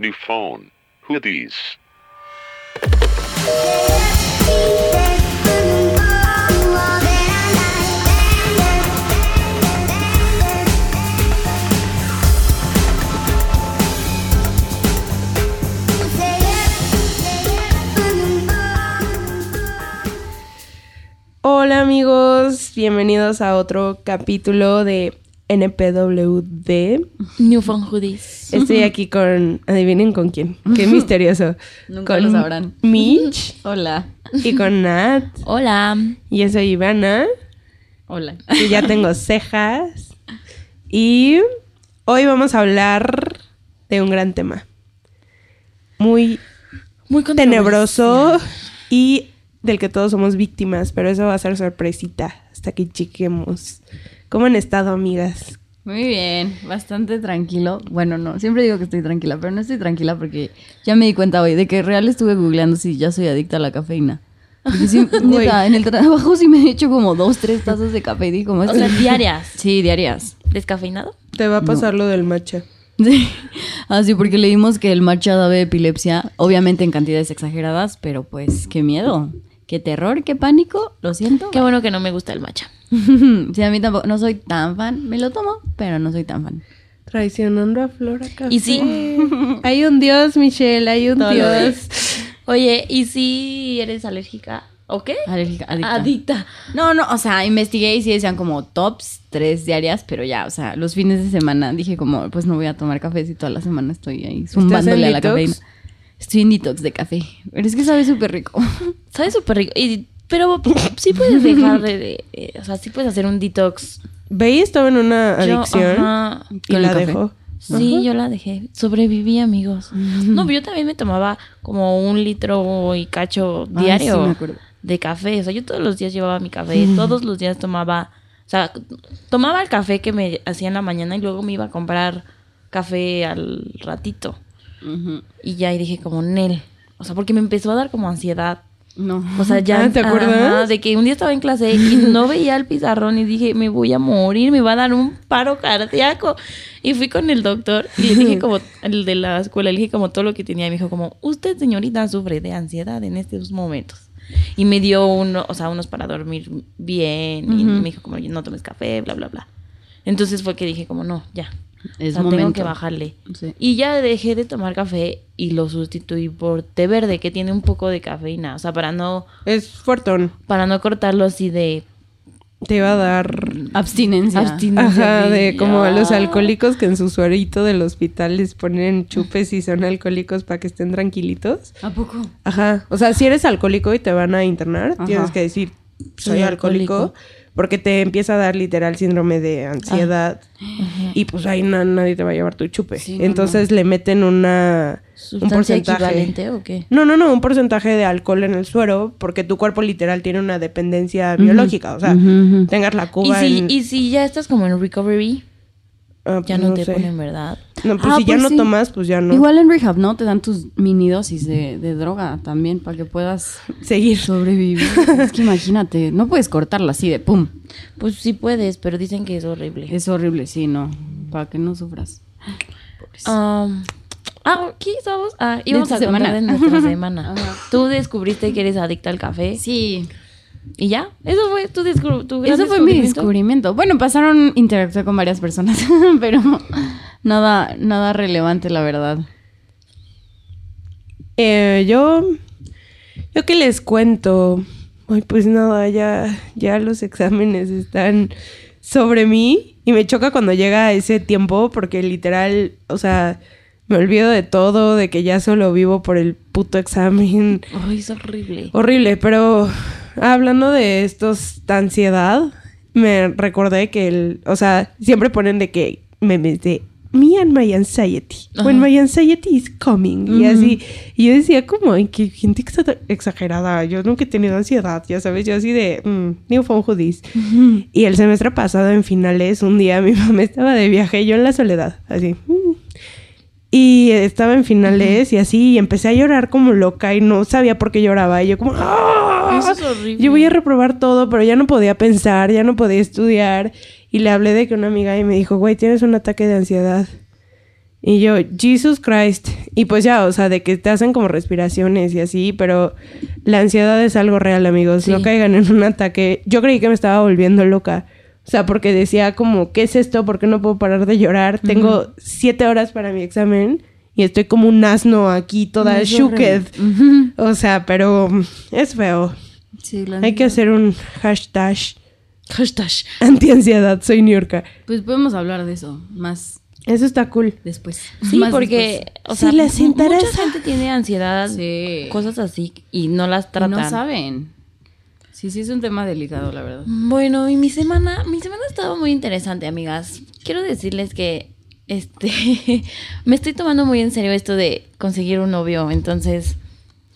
New phone. Who these? Hola amigos, bienvenidos a otro capítulo de NPWD. New Phone Hoodies. Estoy aquí con, adivinen con quién, qué misterioso. Nunca con lo sabrán. Mitch Hola. y con Nat. Hola. Y yo soy Ivana, Hola. y ya tengo cejas. Y hoy vamos a hablar de un gran tema. Muy Muy tenebroso y del que todos somos víctimas, pero eso va a ser sorpresita hasta que chequemos. ¿Cómo han estado, amigas? Muy bien, bastante tranquilo. Bueno, no, siempre digo que estoy tranquila, pero no estoy tranquila porque ya me di cuenta hoy de que real estuve googleando si ya soy adicta a la cafeína. Porque sí, neta, en el trabajo sí me he hecho como dos, tres tazas de café y como... O sea, diarias. Sí, diarias. ¿Descafeinado? Te va a pasar lo del matcha. Sí. Ah, sí, porque leímos que el matcha daba epilepsia, obviamente en cantidades exageradas, pero pues qué miedo, qué terror, qué pánico, lo siento. Qué bueno que no me gusta el matcha. sí, a mí tampoco, no soy tan fan, me lo tomo, pero no soy tan fan. Traicionando a Flora Café. Y sí. Hay un dios, Michelle, hay un Todo dios. Oye, ¿y si eres alérgica? ¿O qué? Alérgica, adicta. Adicta. No, no, o sea, investigué y sí decían como tops, tres diarias, pero ya, o sea, los fines de semana dije como, pues no voy a tomar café si toda la semana estoy ahí zumbándole a la detox? cafeína. Estoy en detox de café, pero es que sabe súper rico. Sabe súper rico. Y, pero sí puedes dejar de, de- eh, O sea, sí puedes hacer un detox. Bey estaba en una Yo, adicción ajá. y ¿Con la café? dejó. Sí, yo la dejé. Sobreviví, amigos. No, pero yo también me tomaba como un litro y cacho Ay, diario sí, me acuerdo. de café. O sea, yo todos los días llevaba mi café. Todos los días tomaba... O sea, tomaba el café que me hacía en la mañana y luego me iba a comprar café al ratito. Y ya y dije como, Nel. O sea, porque me empezó a dar como ansiedad. No. O sea, ya. Ah, ¿te acuerdas? Ajá, de que un día estaba en clase y no veía el pizarrón y dije, me voy a morir, me va a dar un paro cardíaco. Y fui con el doctor y le dije como, el de la escuela, le dije como todo lo que tenía. Y me dijo como, usted señorita sufre de ansiedad en estos momentos. Y me dio uno, o sea, unos para dormir bien. Y me dijo como, no tomes café, bla, bla, bla. Entonces fue que dije como, no, ya. Es o sea, tengo que bajarle. Sí. Y ya dejé de tomar café y lo sustituí por té verde que tiene un poco de cafeína. O sea, para no Es fuertón. para no cortarlo así de Te iba a dar... Abstinencia. abstinencia. Ajá, de como a los Ah. alcohólicos que en su suerito del hospital les ponen chupes y son alcohólicos para que estén tranquilitos. ¿A poco? Ajá. O sea, si eres alcohólico y te van a internar, Ajá. tienes que decir, soy Soy alcohólico. alcohólico. Porque te empieza a dar literal síndrome de ansiedad. Y pues ahí na- nadie te va a llevar tu chupe. Sí, no, Entonces le meten una... Un ¿Sustancia porcentaje. equivalente o qué? No, no, no, un porcentaje de alcohol en el suero, porque tu cuerpo literal tiene una dependencia biológica. O sea, ujú. tengas la Y cuba si, en- y si ya estás como en recovery, ah, ya pues no, te sé. ponen, ¿verdad? No, pues Ah, si ya pues no sí. tomas, pues ya no. Igual en rehab, ¿no? Te dan tus mini dosis de, de droga también para que puedas Seguir. sobrevivir. es que imagínate, no puedes cortarla así de pum. Pues sí puedes, pero dicen que es horrible. Es horrible, sí, no. Para que no sufras. Um, ah, ¿qué estábamos? Ah, íbamos a contar semana. de nuestra semana. Ajá. Tú descubriste que eres adicta al café sí, y ya. Eso fue tu, tu gran eso fue mi descubrimiento? Bueno, pasaron, interactué con varias personas, pero nada, nada relevante, la verdad. Eh, yo, yo que les cuento, ay, pues nada, ya, ya los exámenes están sobre mí y me choca cuando llega ese tiempo porque literal, o sea, me olvido de todo, de que ya solo vivo por el puto examen. Ay, es horrible. Horrible, pero hablando de estos, de ansiedad, me recordé que el, o sea, siempre ponen de que memes de me and my anxiety. When my anxiety is coming. Y así. Y yo decía como, qué gente exa- exagerada. Yo nunca he tenido ansiedad, ya sabes. Yo así de, mm, new phone hoodies. Y el semestre pasado, en finales, un día mi mamá estaba de viaje, yo en la soledad, así. mm. Y estaba en finales y así, y empecé a llorar como loca y no sabía por qué lloraba. Y yo como, ¡ah! Eso es horrible. Yo voy a reprobar todo, pero ya no podía pensar, ya no podía estudiar. Y le hablé de que una amiga y me dijo, güey, tienes un ataque de ansiedad. Y yo, Jesus Christ. Y pues ya, o sea, de que te hacen como respiraciones y así, pero la ansiedad es algo real, amigos. Sí. No caigan en un ataque. Yo creí que me estaba volviendo loca. O sea, porque decía como, ¿qué es esto? ¿Por qué no puedo parar de llorar? Tengo siete horas para mi examen y estoy como un asno aquí toda shooked. horrible. O sea, pero es feo. Sí, la Hay que hacer un hashtag Hashtag. anti-ansiedad. Soy New York. Pues podemos hablar de eso más Eso está cool. después. Sí, Más porque, o Si sea, les mu- interesa. mucha gente tiene ansiedad, Sí. cosas así, y no las. Y tratan. no saben. Sí, sí es un tema delicado, la verdad. Bueno, y mi semana, mi semana ha estado muy interesante, amigas. Quiero decirles que este me estoy tomando muy en serio esto de conseguir un novio, entonces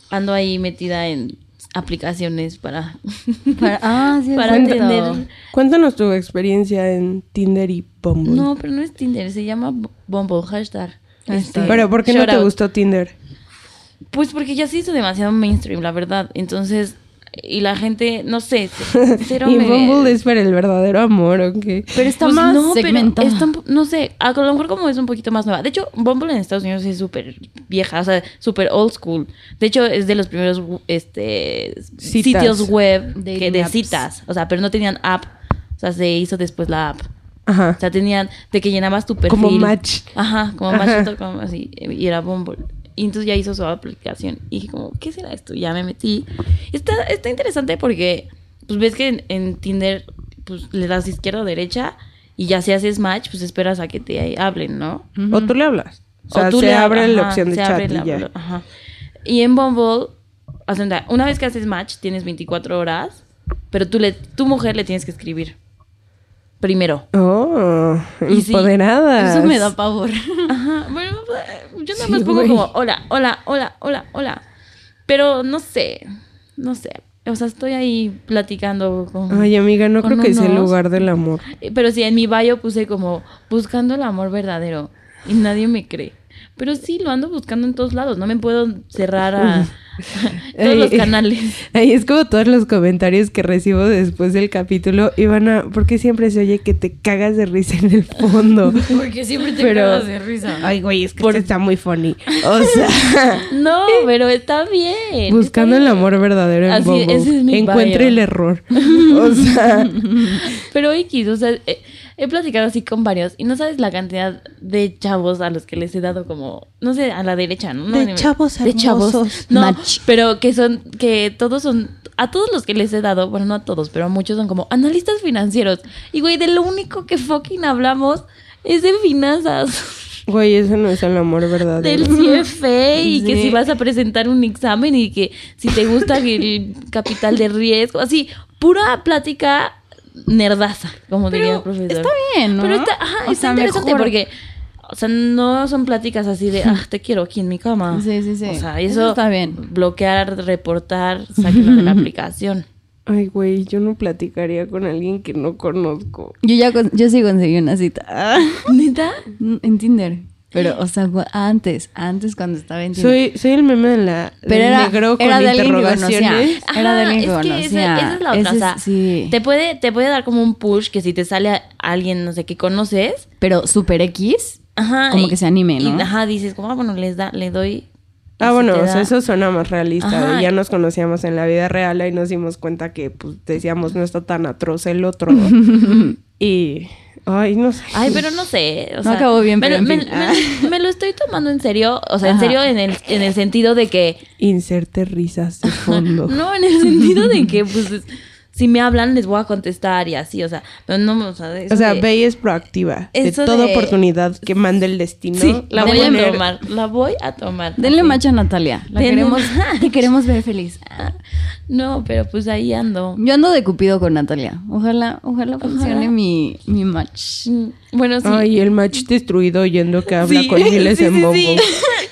ando ahí metida en aplicaciones para Para, ah, sí, es para cierto. tener Cuéntanos tu experiencia en Tinder y Bumble. No, pero no es Tinder, se llama Bumble hashtag. Hashtag. Pero ¿por qué no te out. gustó Tinder? Pues porque ya se hizo demasiado mainstream, la verdad. Entonces, y la gente, no sé, cero y me- Bumble es para el verdadero amor, ¿o qué? Pero está Pues más no, pero está no sé, a lo mejor como es un poquito más nueva. De hecho, Bumble en Estados Unidos es súper vieja, o sea, súper old school. De hecho, es de los primeros este, Citas. sitios web Dating que de apps. citas. O sea, pero no tenían app. O sea, se hizo después la app. Ajá. O sea, tenían de que llenabas tu perfil. Como Match. Ajá, como Ajá. Así. Y era Bumble. Y entonces ya hizo su aplicación. Y dije como, ¿qué será esto? Ya me metí. Está, está interesante porque, pues ves que en, en Tinder, pues le das izquierda o derecha. Y ya si haces match, pues esperas a que te hablen, ¿no? O tú le hablas. O sea, tú se le abre hablas, la opción de se chat abre y ya. ajá. Y en Bumble, una vez que haces match, tienes 24 horas. Pero tú le, tu mujer le tienes que escribir. Primero. Oh, Y sí, empoderadas. Eso me da pavor. Ajá, bueno, yo nada Sí, más pongo como hola, hola, hola, hola, hola. Pero no sé, no sé. O sea, estoy ahí platicando con... Ay, amiga, no creo que sea el lugar del amor. Pero sí, en mi bio puse como buscando el amor verdadero y nadie me cree. Pero sí, lo ando buscando en todos lados. No me puedo cerrar a todos los canales. Ay, es como todos los comentarios que recibo después del capítulo. Ivana, ¿por qué siempre se oye que te cagas de risa en el fondo? Porque siempre te Pero- cagas de risa. Ay, güey, es que esto está muy funny. O sea, No, pero está bien. buscando está el amor verdadero en Así, Bumble. ese es mi Encuentre bio. el error. O sea, Pero X, o sea, he, platicado así con varios y no sabes la cantidad de chavos a los que les he dado como, no sé, a la derecha, ¿no? De No, chavos De chavos. No, Match. pero que son, que todos son, a todos los que les he dado, bueno, no a todos, pero a muchos son como analistas financieros. Y güey, de lo único que fucking hablamos es de finanzas. güey, eso no es el amor verdadero. Del CFA y que si vas a presentar un examen y que si te gusta el capital de riesgo, así, pura plática nerdaza, como diría el profesor. Está bien, ¿no? Pero está, ajá, O está sea, interesante mejor. porque, o sea, no son pláticas así de, ah, te quiero aquí en mi cama. Sí, sí, sí. O sea, Eso eso, está bien. bloquear, reportar, sáquenlo de la aplicación. Ay, güey, yo no platicaría con alguien que no conozco. Yo ya con- yo sí conseguí una cita. ¿Neta? en Tinder. Pero, o sea, antes, antes cuando estaba en. Soy, soy el meme de la del Pero era, negro con era de interrogaciones. Era Ajá, alguien que es que esa, esa es la otra. Ese o sea, sí. te, puede, te puede dar como un push que si te sale a alguien, no sé, que conoces, Pero super X. ajá. Como y- que se anime, y, ¿no? ajá, dices, como, ah, bueno, les da, le doy. Ah, y si bueno, o sea, eso suena más realista. Ajá. Ya nos conocíamos en la vida real y nos dimos cuenta que, pues, decíamos, no está tan atroz el otro. y, ay, no sé. Ay, pero no sé. O No sea, acabó bien, me, pero lo- en me- fin. me- me lo estoy tomando en serio. O sea, en serio en el, en el sentido de que. Inserte risas de fondo. No, en el sentido de que, pues, es- si me hablan, les voy a contestar y así, o sea. Pero no, o sea, eso o sea, de- Bey es proactiva. De toda de- oportunidad que mande el destino. Sí, la voy a poner- tomar. La voy a tomar. Denle macho a Natalia. La Denle queremos, te queremos ver feliz. No, pero pues ahí ando. Yo ando de cupido con Natalia. Ojalá, ojalá funcione Ojalá. mi, mi match. Mm, Bueno, sí. Ay, el match destruido oyendo que habla Sí, con miles sí, en sí, bombo. sí.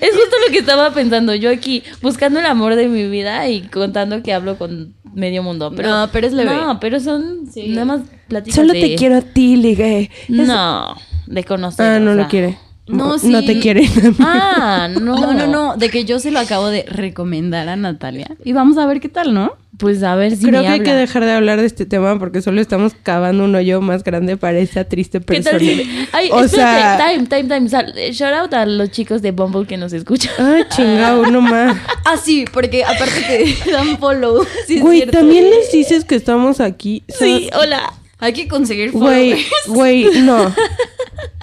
Es justo lo que estaba pensando. Yo aquí buscando el amor de mi vida y contando que hablo con medio mundo. Pero, No, pero es leve. No, pero son Sí. nada más pláticas Solo de- te quiero a ti, ligue. No, de conocer. Ah, no o lo sea. quiere. No, No sí. te quiere. Ah, no. No, no, no, de que yo se lo acabo de recomendar a Natalia. Y vamos a ver qué tal, ¿no? Pues a ver si Creo me que hay que dejar de hablar de este tema porque solo estamos cavando un hoyo más grande para esa triste ¿Qué tal persona. si- Ay, o espérate, sea, time, time, time. Sal- Shout out a los chicos de Bumble que nos escuchan. ay, chingado, no más. Ah, sí, porque aparte te dan follow. Sí, Güey, también les dices que estamos aquí. Sí, hola. Hay que conseguir Güey, followers. güey, no.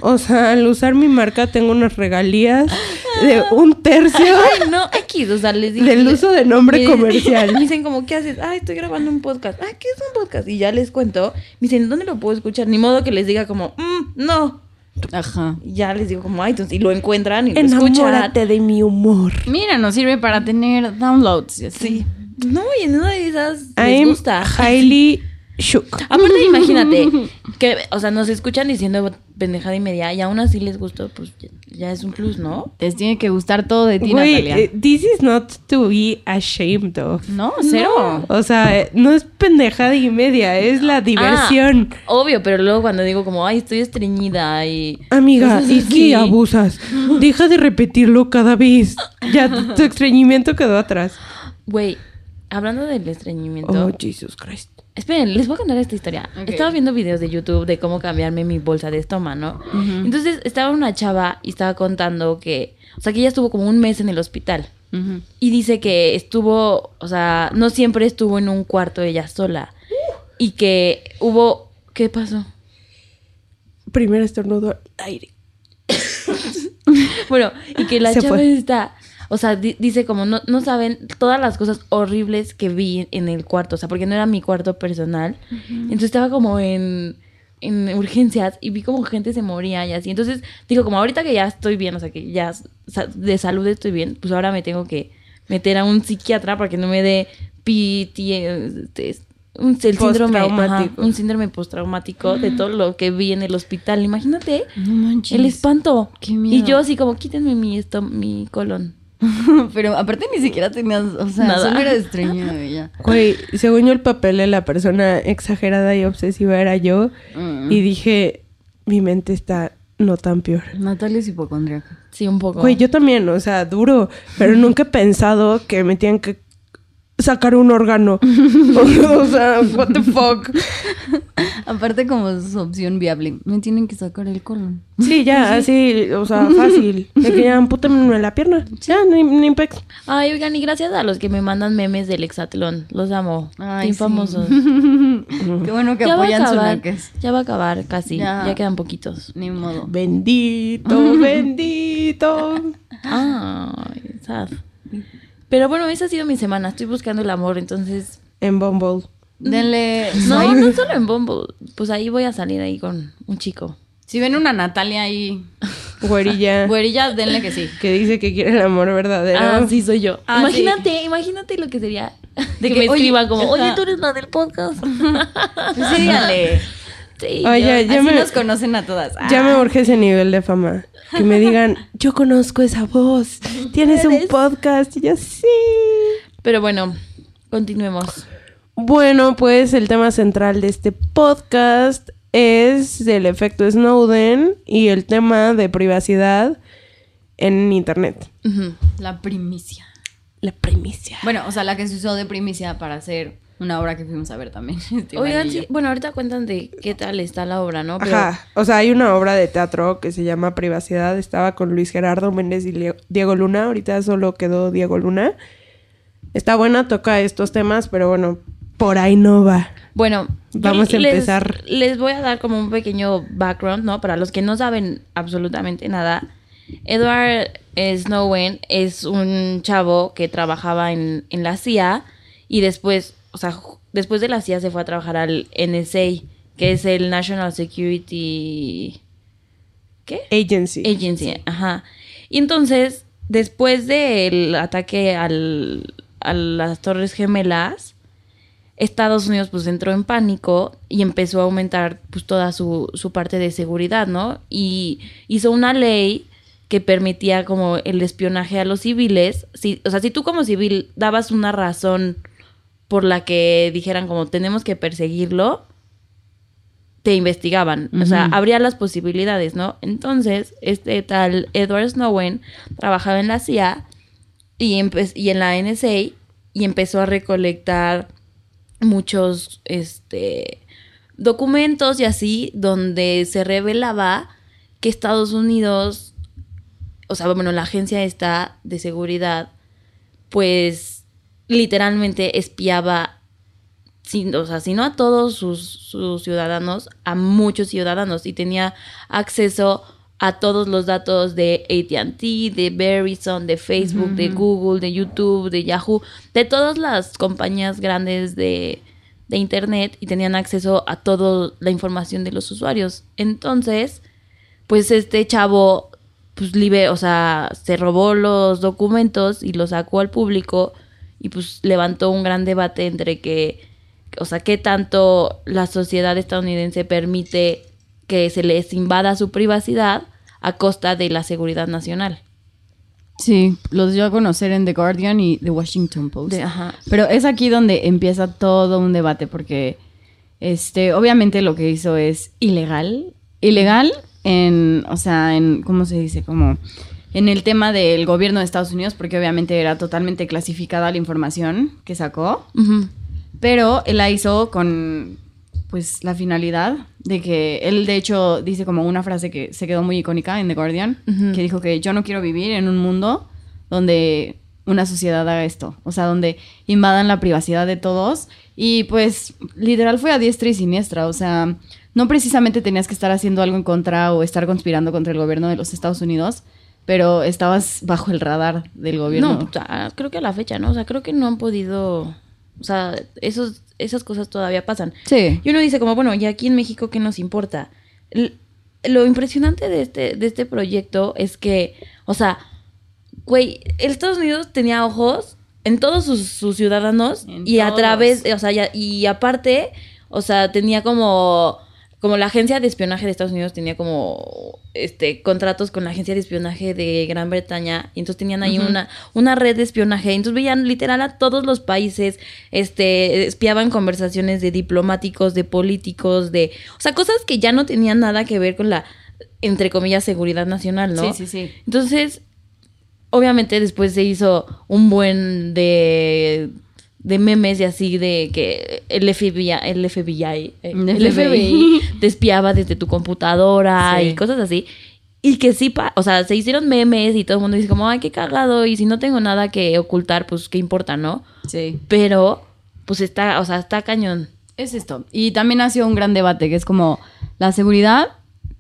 O sea, al usar mi marca tengo unas regalías de un tercio Ay, no, X, o sea, les digo. del uso de nombre Me- comercial. Me dicen como, ¿qué haces? Ay, estoy grabando un podcast. Ah, ¿qué es un podcast? Y ya les cuento. Me dicen, ¿dónde lo puedo escuchar? Ni modo que les diga como, "Mm, no. Ajá. Y ya les digo como, ay, entonces, y lo encuentran y lo escuchan. Enamórate de mi humor. Mira, nos sirve para tener downloads. y así. Sí. No, y en una de esas les I'm gusta. highly shook. Aparte, imagínate que, o sea, nos escuchan diciendo pendejada y media y aún así les gustó, pues ya, ya es un plus, ¿no? Les tiene que gustar todo de ti, Natalia. eh, this is not to be ashamed of. no, cero. O sea, eh, no es pendejada y media, es la diversión. Ah, obvio, pero luego cuando digo como, ay, estoy estreñida y... Amiga, y que abusas. Deja de repetirlo cada vez. Ya tu- tu estreñimiento quedó atrás. Güey, hablando del estreñimiento... Oh, Jesus Christ. Esperen, les voy a contar esta historia. Estaba viendo videos de YouTube de cómo cambiarme mi bolsa de estómago, ¿no? Entonces estaba una chava y estaba contando que, o sea, que ella estuvo como un mes en el hospital. Y dice que estuvo, o sea, no siempre estuvo en un cuarto ella sola. Y que hubo, ¿qué pasó? Primer estornudo al aire. Bueno, y que la Se chava fue. está, o sea, di- dice como no, no saben todas las cosas horribles que vi en el cuarto, o sea, porque no era mi cuarto personal. Entonces estaba como en, en urgencias y vi como gente se moría y así. Entonces digo, como ahorita que ya estoy bien, o sea, que ya de salud estoy bien, pues ahora me tengo que meter a un psiquiatra para que no me dé PTSD. Un, el síndrome, ajá, Postraumático. un síndrome postraumático de todo lo que vi en el hospital. Imagínate No el espanto. Qué miedo. Y yo así como, quítenme mi, esto, mi colon. Pero aparte ni siquiera tenías, o sea, Nada. solo era estreñido y ya. Güey, según yo el papel de la persona exagerada y obsesiva era yo. Mm. Y dije, mi mente está no tan peor. Natalia es hipocondríaca. Sí, un poco. Güey, yo también, o sea, duro. Pero nunca he pensado que me tienen que sacar un órgano. o sea, what the fuck. Aparte como es opción viable, me tienen que sacar el colon. Sí, ya, así, o sea, fácil. De que ya ampútenme la pierna. Ya, ni, ni pex. Ay, oigan, y gracias a los que me mandan memes del hexatlón. Los amo. Ay, sí. famosos. Qué bueno que ya apoyan su acabar. naques. Ya va a acabar casi. Ya. Ya, quedan poquitos. Ni modo. Bendito, bendito. Ay, sad. Pero bueno, esa ha sido mi semana. Estoy buscando el amor, entonces... En Bumble. Denle. No, swipe. no solo en Bumble. Pues ahí voy a salir ahí con un chico. Si ven una Natalia ahí, Güerilla. güerilla, denle que sí. Que dice que quiere el amor verdadero. Ah, sí, soy yo. Ah, imagínate, imagínate lo que sería. De que, que, me oye, escriban como, oye, tú eres la del podcast. Pues sí, díganle. sí, Oye, yo- ya Así me- nos conocen a todas. Ya me Ah. urge ese nivel de fama. Que me digan, yo conozco esa voz. Tienes un podcast. Y yo, sí. Pero bueno, continuemos. Bueno, pues el tema central de este podcast es el efecto Snowden y el tema de privacidad en Internet. La primicia. La primicia. Bueno, o sea, la que se usó de primicia para hacer una obra que fuimos a ver también. Esteban Oigan, sí, bueno, ahorita cuentan de qué tal está la obra, ¿no? Pero Ajá. O sea, hay una obra de teatro que se llama Privacidad. Estaba con Luis Gerardo Méndez y Leo- Diego Luna. Ahorita solo quedó Diego Luna. Está buena, toca estos temas, pero bueno, por ahí no va. Bueno, Vamos a les- empezar. Les voy a dar como un pequeño background, ¿no? Para los que no saben absolutamente nada. Edward Snowden es un chavo que trabajaba en, en la CIA y después, o sea, después de la CIA se fue a trabajar al NSA, que es el National Security... ¿Qué? Agency. Agency, ajá. Y entonces, después del ataque al, a las Torres Gemelas, Estados Unidos pues entró en pánico y empezó a aumentar pues toda su, su parte de seguridad, ¿no? Y hizo una ley que permitía como el espionaje a los civiles. Si, o sea, si tú como civil dabas una razón por la que dijeran como tenemos que perseguirlo, te investigaban. O sea, habría las posibilidades, ¿no? Entonces, este tal Edward Snowden trabajaba en la CIA y, y en la NSA y empezó a recolectar muchos este documentos y así donde se revelaba que Estados Unidos, o sea, bueno, la agencia esta de seguridad, pues literalmente espiaba, sin, o sea, si no a todos sus, sus ciudadanos, a muchos ciudadanos y tenía acceso a todos los datos de ATT, de Verizon, de Facebook, de Google, de YouTube, de Yahoo, de todas las compañías grandes de, de Internet y tenían acceso a toda la información de los usuarios. Entonces, pues este chavo, pues libe, o sea, se robó los documentos y los sacó al público y pues levantó un gran debate entre que, o sea, qué tanto la sociedad estadounidense permite que se les invada su privacidad a costa de la seguridad nacional. Sí, los dio a conocer en The Guardian y The Washington Post. De- ajá. Pero es aquí donde empieza todo un debate porque este obviamente lo que hizo es ilegal, ilegal en, o sea, en ¿cómo se dice? Como en el tema del gobierno de Estados Unidos porque obviamente era totalmente clasificada la información que sacó, pero él la hizo con pues la finalidad de que él de hecho dice como una frase que se quedó muy icónica en The Guardian, que dijo que yo no quiero vivir en un mundo donde una sociedad haga esto, o sea, donde invadan la privacidad de todos y pues literal fue a diestra y siniestra, o sea, no precisamente tenías que estar haciendo algo en contra o estar conspirando contra el gobierno de los Estados Unidos, pero estabas bajo el radar del gobierno. No, o sea, creo que a la fecha, ¿no? O sea, creo que no han podido. O sea, esos, esas cosas todavía pasan. Sí. Y uno dice, como, bueno, ¿y aquí en México qué nos importa? L- lo impresionante de este, de este proyecto es que, o sea, güey, Estados Unidos tenía ojos en todos sus, sus ciudadanos En y a través, o sea, ya- y aparte, o sea, tenía como, como la agencia de espionaje de Estados Unidos tenía como, este, contratos con la agencia de espionaje de Gran Bretaña y entonces tenían ahí una, una red de espionaje, entonces veían literal a todos los países, este, espiaban conversaciones de diplomáticos, de políticos, de, o sea, cosas que ya no tenían nada que ver con la, entre comillas, seguridad nacional, ¿no? Sí, sí, sí. Entonces, obviamente después se hizo un buen de, de memes y así de que el FBI, el FBI, eh, El el FBI te espiaba desde tu computadora Sí. y cosas así. Y que sí, pa- o sea, se hicieron memes y todo el mundo dice como, ay, qué cagado. Y si no tengo nada que ocultar, pues qué importa, ¿no? Sí. Pero, pues está, o sea, está cañón. Es esto. Y también ha sido un gran debate, que es como la seguridad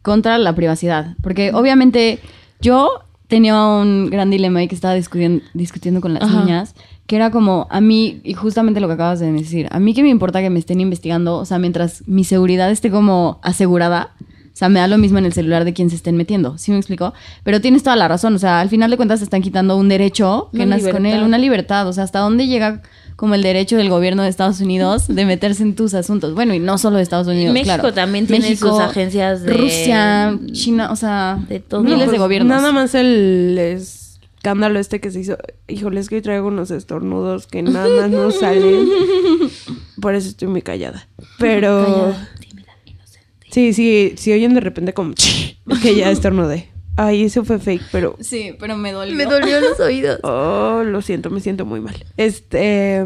contra la privacidad. Porque obviamente yo tenía un gran dilema y que estaba discutiendo, discutiendo con las Ajá. niñas, que era como a mí, y justamente lo que acabas de decir, a mí que me importa que me estén investigando, o sea, mientras mi seguridad esté como asegurada. O sea, me da lo mismo en el celular de quien se estén metiendo, ¿sí me explico? Pero tienes toda la razón, o sea, al final de cuentas se están quitando un derecho que nace con él, una libertad, o sea, hasta dónde llega como el derecho del gobierno de Estados Unidos de meterse en tus asuntos. Bueno, y no solo de Estados Unidos, México claro. también tiene sus agencias de- Rusia, China, o sea, de todo. miles Pues, de gobiernos. Nada más el escándalo este que se hizo. Híjole, es que hoy traigo unos estornudos que nada más no salen. Por eso estoy muy callada. Pero. Callada, tímida, inocente. Sí, sí, si oyen de repente como que ya estornudé. Ay, eso fue fake, pero. Sí, pero me dolió. Me dolió los oídos. Oh, lo siento, me siento muy mal. Este.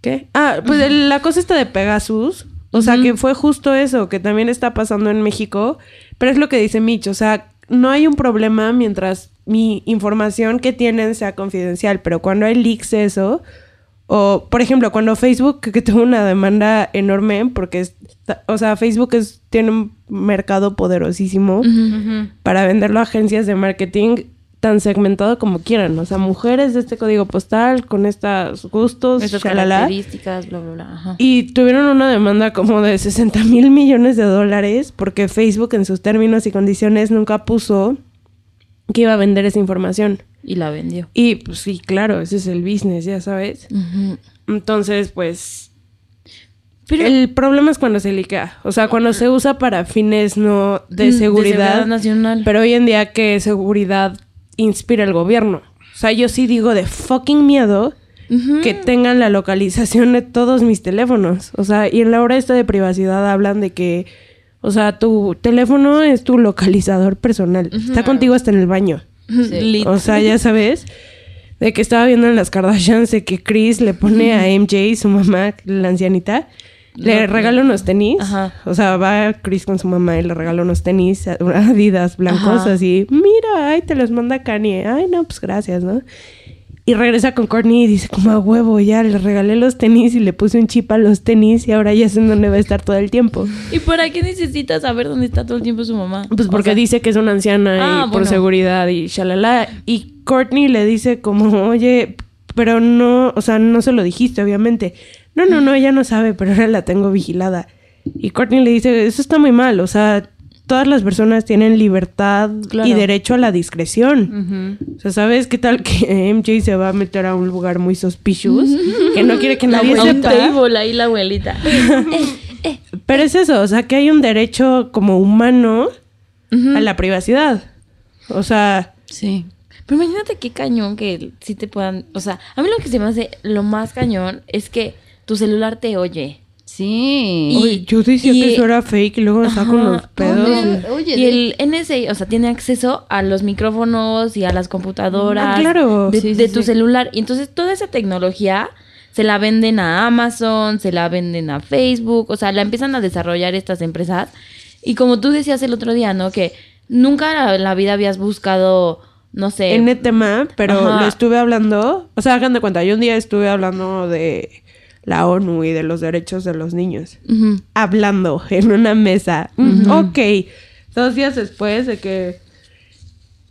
¿Qué? Ah, pues la cosa está de Pegasus. O sea, que fue justo eso, que también está pasando en México. Pero es lo que dice Mitch. O sea, no hay un problema mientras mi información que tienen sea confidencial. Pero cuando hay leaks eso. O, por ejemplo, cuando Facebook, que tuvo una demanda enorme, porque, está- o sea, Facebook es, tiene un mercado poderosísimo para venderlo a agencias de marketing tan segmentado como quieran. O sea, mujeres de este código postal, con estos gustos, Estas shalala. características, bla, bla, bla. Ajá. Y tuvieron una demanda como de 60 mil millones de dólares porque Facebook en sus términos y condiciones nunca puso que iba a vender esa información. Y la vendió. Y pues sí, claro, ese es el business, ya sabes. Entonces, pues... Pero- el problema es cuando se liquea. O sea, cuando se usa para fines no Mm, de de seguridad. seguridad nacional. Pero hoy en día, ¿qué seguridad inspira el gobierno? O sea, yo sí digo de fucking miedo que tengan la localización de todos mis teléfonos. O sea, y en la hora esta de privacidad hablan de que, o sea, tu teléfono es tu localizador personal. Está contigo hasta en el baño. Lit. O sea, ya sabes. de que estaba viendo en las Kardashians de que Chris le pone a MJ, su mamá, la ancianita, le regala unos tenis. Ajá. O sea, va Chris con su mamá y le regala unos tenis Adidas blancos Ajá. así. Mira, ay, te los manda Kanye. Ay, no, pues gracias, ¿no? Y regresa con Courtney y dice como a huevo, ya le regalé los tenis y le puse un chip a los tenis y ahora ya sé dónde va a estar todo el tiempo. ¿Y para qué necesita saber dónde está todo el tiempo su mamá? Pues O porque sea, dice que es una anciana y Ah, por seguridad y shalala. Y Courtney le dice como, oye, pero no, o sea, no se lo dijiste, obviamente. No, no, no, ella no sabe, pero ahora la tengo vigilada. Y Courtney le dice, eso está muy mal, o sea, todas las personas tienen libertad Claro. y derecho a la discreción. O sea, ¿sabes qué tal que MJ se va a meter a un lugar muy suspicious? que no quiere que La nadie abuelita. sepa. Un table ahí la abuelita. Pero es eso, o sea, que hay un derecho como humano a la privacidad. O sea, Sí. Pero imagínate qué cañón que sí te puedan... O sea, a mí lo que se me hace lo más cañón es que tu celular te oye. Sí. Y- oye, yo decía y- que eso era fake y luego está con Ajá. los pedos. Oye, oye, Y de- el NSA, o sea, tiene acceso a los micrófonos y a las computadoras Ah, claro. de, Sí, sí, de sí. tu celular. Y entonces toda esa tecnología se la venden a Amazon, se la venden a Facebook, o sea, la empiezan a desarrollar estas empresas. Y como tú decías el otro día, ¿no? Que nunca en la vida habías buscado, no sé... en el tema, pero Ajá. lo estuve hablando. O sea, hagan de cuenta, yo un día estuve hablando de la ONU y de los derechos de los niños. Hablando en una mesa. Mm, Ok. Dos días después de que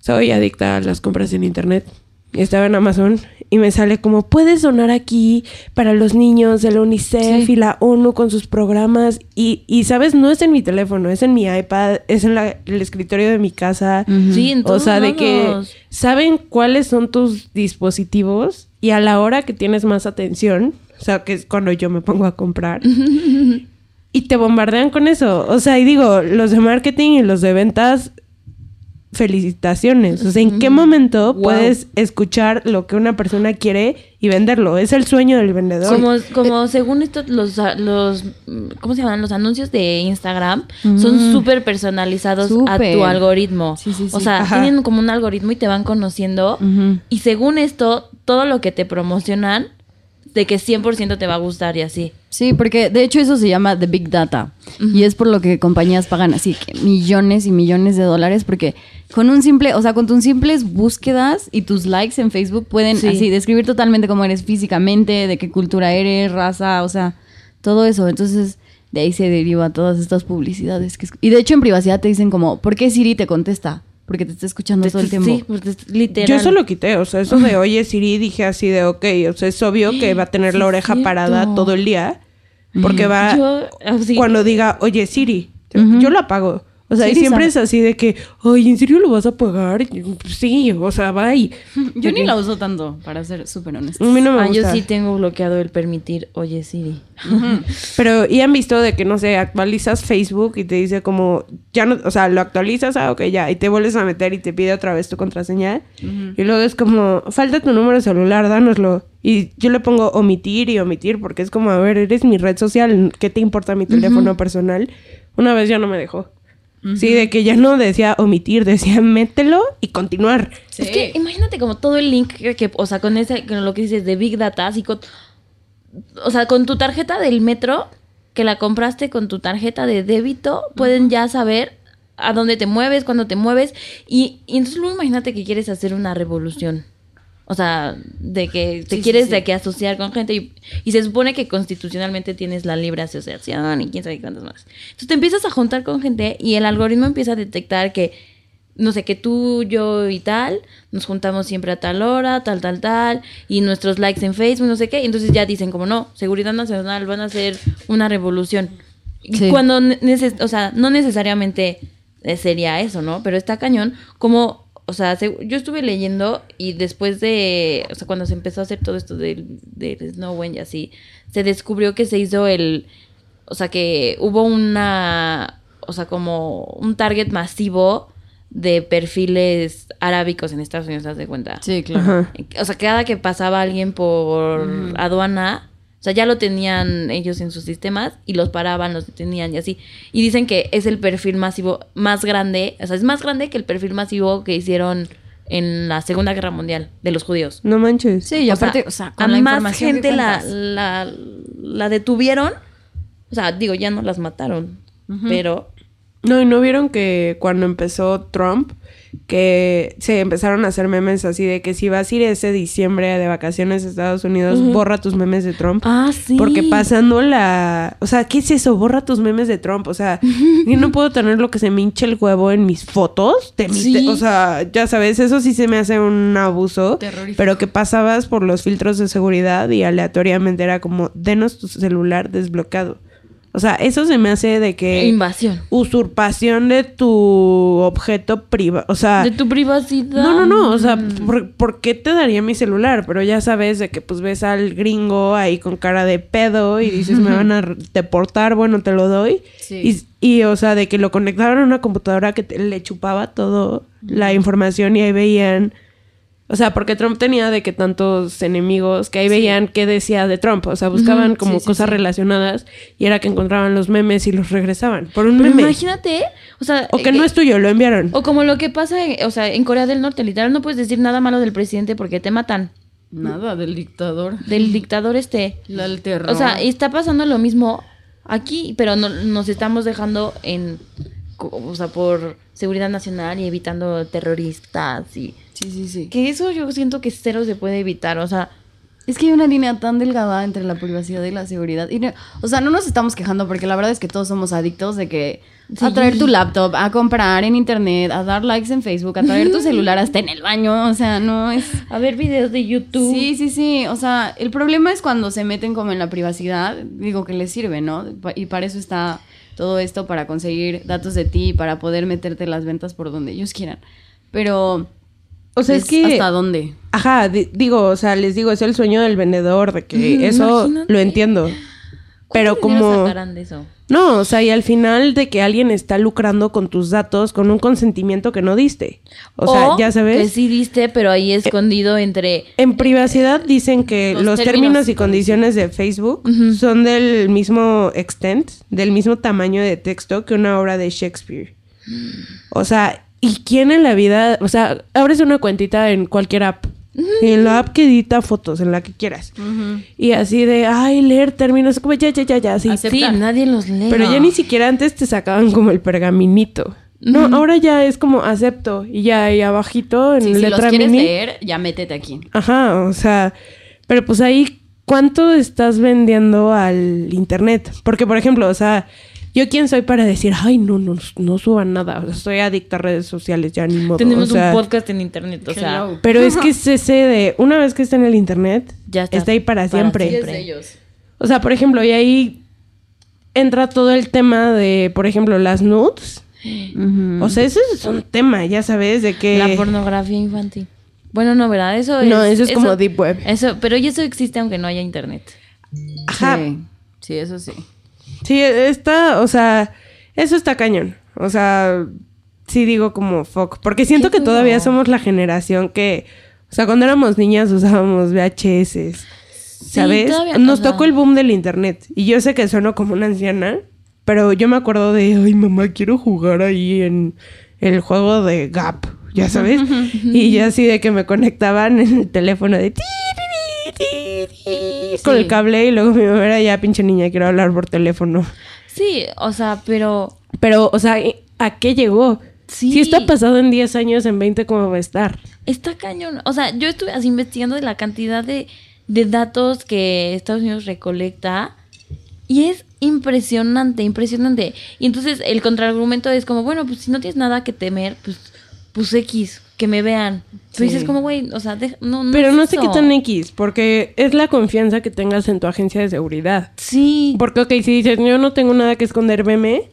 soy adicta a las compras en internet. Y estaba en Amazon y me sale como puedes donar aquí para los niños de la UNICEF Sí. y la ONU con sus programas. Y, y, sabes, no es en mi teléfono, es en mi iPad, es en la- el escritorio de mi casa. Sí, en O todos sea, de que saben cuáles son tus dispositivos y a la hora que tienes más atención, o sea, que es cuando yo me pongo a comprar, y te bombardean con eso. O sea, y digo, los de marketing y los de ventas, felicitaciones. O sea, ¿en qué momento Wow. puedes escuchar lo que una persona quiere y venderlo? Es el sueño del vendedor. Como, como según esto, los, los, mm, ¿cómo se llaman? Los anuncios de Instagram son súper personalizados a tu algoritmo. Sí, sí, O sí. sea, Ajá. tienen como un algoritmo y te van conociendo. Y según esto, todo lo que te promocionan, de que 100% te va a gustar y así. Sí, porque de hecho eso se llama The Big Data. Y es por lo que compañías pagan así que millones y millones de dólares porque con un simple, o sea, con tus simples búsquedas y tus likes en Facebook pueden Sí. así describir totalmente cómo eres físicamente, de qué cultura eres, raza, o sea, todo eso. Entonces, de ahí se deriva todas estas publicidades. Que es- y de hecho en privacidad te dicen como, ¿por qué Siri te contesta? Porque te está escuchando todo el tiempo. Sí, pues, es literal. Yo eso lo quité, o sea, eso de oye Siri, dije así de ok, o sea, es obvio que va a tener Sí, la oreja parada todo el día, porque va, Yo, así- cuando diga, oye Siri, yo lo apago. O sea, y Siri siempre sabe. es así de que, ay, ¿en serio lo vas a pagar? Sí, o sea, bye. Yo ni la uso tanto, para ser súper honesta. A mí no me Ah, yo gusta. sí tengo bloqueado el permitir, oye Siri. Pero, y han visto de que, no sé, actualizas Facebook y te dice como, ya no, o sea, lo actualizas, ah, ok, ya, y te vuelves a meter y te pide otra vez tu contraseña. Y luego es como, falta tu número de celular, dánoslo. Y yo le pongo omitir y omitir porque es como, a ver, eres mi red social, ¿qué te importa mi teléfono personal? Una vez ya no me dejó. Sí, de que ya no decía omitir, decía mételo y continuar. Es que imagínate como todo el link que, que- o sea, con ese, con lo que dices de Big Data, así con, o sea, con tu tarjeta del metro, que la compraste con tu tarjeta de débito, pueden ya saber a dónde te mueves, cuándo te mueves, y, y entonces luego imagínate que quieres hacer una revolución. O sea, de que te Sí, quieres sí. de que asociar con gente y, y se supone que constitucionalmente tienes la libre asociación y quién sabe cuántas más. Entonces te empiezas a juntar con gente y el algoritmo empieza a detectar que, no sé, que tú, yo y tal, nos juntamos siempre a tal hora, tal, tal, tal, y nuestros likes en Facebook, no sé qué, y entonces ya dicen como no, seguridad nacional van a hacer una revolución. Cuando, o sea, no necesariamente sería eso, ¿no? Pero está cañón como, o sea, se- yo estuve leyendo y después de, o sea, cuando se empezó a hacer todo esto del, del Snowden y así, se descubrió que se hizo el, o sea, que hubo una, o sea, como un target masivo de perfiles arábicos en Estados Unidos, ¿te das cuenta? Sí, claro. Ajá. O sea, cada que pasaba alguien por aduana, o sea, ya lo tenían ellos en sus sistemas y los paraban, los detenían y así. Y dicen que es el perfil masivo más grande, o sea, es más grande que el perfil masivo que hicieron en la Segunda Guerra Mundial de los judíos. No manches. Sí, y O sea, aparte, o sea, a con la más información gente la, la detuvieron. O sea, digo, ya no las mataron. Pero No, y no vieron que cuando empezó Trump, que se empezaron a hacer memes así de que si vas a ir ese diciembre de vacaciones a Estados Unidos, borra tus memes de Trump. Ah, sí. Porque pasando la... O sea, ¿qué es eso? Borra tus memes de Trump. O sea, yo no puedo tener lo que se me hinche el huevo en mis fotos. Sí. te- O sea, ya sabes, eso sí se me hace un abuso. Terrorífico. Pero que pasabas por los filtros de seguridad y aleatoriamente era como, denos tu celular desbloqueado. O sea, eso se me hace de que invasión. usurpación de tu objeto privado. O sea, De tu privacidad. no, no, no. O sea, ¿por, por qué te daría mi celular? Pero ya sabes de que pues ves al gringo ahí con cara de pedo y dices, me van a deportar, bueno, te lo doy. Sí. Y, y, o sea, de que lo conectaron a una computadora que te- le chupaba todo la información y ahí veían... O sea, porque Trump tenía de que tantos enemigos que ahí veían qué decía de Trump. O sea, buscaban como sí, sí, cosas sí. relacionadas y era que encontraban los memes y los regresaban. Por un Pero meme. imagínate, o sea, O que eh, no es tuyo, lo enviaron. o como lo que pasa, en- o sea, en Corea del Norte, literal no puedes decir nada malo del presidente porque te matan. Nada del dictador. Del dictador este. La del terror. O sea, está pasando lo mismo aquí, pero no, nos estamos dejando en, o sea, por seguridad nacional y evitando terroristas y Sí, sí, sí. que eso yo siento que cero se puede evitar, o sea, Es que hay una línea tan delgada entre la privacidad y la seguridad. Y no- o sea, no nos estamos quejando porque la verdad es que todos somos adictos de que a traer tu laptop, a comprar en internet, a dar likes en Facebook, a traer tu celular hasta en el baño. O sea, no es... a ver videos de YouTube. Sí, sí, sí. O sea, el problema es cuando se meten como en la privacidad. Digo que les sirve, ¿no? Y para eso está todo esto, para conseguir datos de ti, para poder meterte las ventas por donde ellos quieran. Pero... O sea, es, que... ¿Hasta dónde? Ajá, di- digo, o sea, les digo, es el sueño del vendedor, de que Ujú, eso imagínate. lo entiendo. Pero ¿Cuánto dinero como... de eso? No, o sea, y al final de que alguien está lucrando con tus datos con un consentimiento que no diste. O sea, ya Que sabes. sí diste, pero ahí escondido entre En privacidad dicen que Los los, términos términos y condiciones de Facebook son del mismo extent, del mismo tamaño de texto que una obra de Shakespeare. O sea, ¿y quién en la vida, o sea, abres una cuentita en cualquier app, en la app que edita fotos, en la que quieras, y así de, ay, leer términos, como ya, ya, ya, ya, sí. Sí, nadie los lee. Pero ya ni siquiera antes te sacaban como el pergaminito. No, ahora ya es como acepto y ya ahí abajito en Sí, si los letra quieres mini. leer, ya métete aquí. Ajá, o sea, pero pues ahí, ¿cuánto estás vendiendo al internet? Porque, por ejemplo, o sea, ¿yo quién soy para decir, ay, no, no, no suban nada? O sea, estoy adicta a redes sociales, ya ni modo. Tenemos o sea, un podcast en internet, o sea. Pero es que es ese de, una vez que está en el internet, Ya está. está ahí para, Para siempre. siempre. de ellos. O sea, por ejemplo, y ahí entra todo el tema de, por ejemplo, las nudes. O sea, ese es un tema, ya sabes, de que... la pornografía infantil. Bueno, no, ¿verdad? Eso es No, eso es como deep web. Eso, pero y eso existe aunque no haya internet. Ajá. Sí, sí, eso sí. Sí, está, o sea, eso está cañón. O sea, sí digo como fuck. Porque siento que todavía somos la generación que, o sea, cuando éramos niñas usábamos VHS. ¿Sabes? todavía, Nos tocó el boom del internet. Y yo sé que sueno como una anciana, pero yo me acuerdo de, ay, mamá, quiero jugar ahí en el juego de Gap. Ya sabes. y yo así de que me conectaban en el teléfono de con el cable y luego mi mamá era ya pinche niña, quiero hablar por teléfono. Sí, o sea, pero Pero, o sea, ¿a qué llegó? Sí. Si está pasado en 10 años, en 20, ¿cómo va a estar? está cañón. O sea, yo estuve así investigando de la cantidad de, de datos que Estados Unidos recolecta y es impresionante, impresionante. Y entonces el contraargumento es como, bueno, pues si no tienes nada que temer, pues, pues X, que me vean. Tú dices como, güey, o sea, no, no Pero es no sé qué tan X, porque es la confianza que tengas en tu agencia de seguridad. Sí. Porque, ok, si dices, yo no tengo nada que esconder, veme.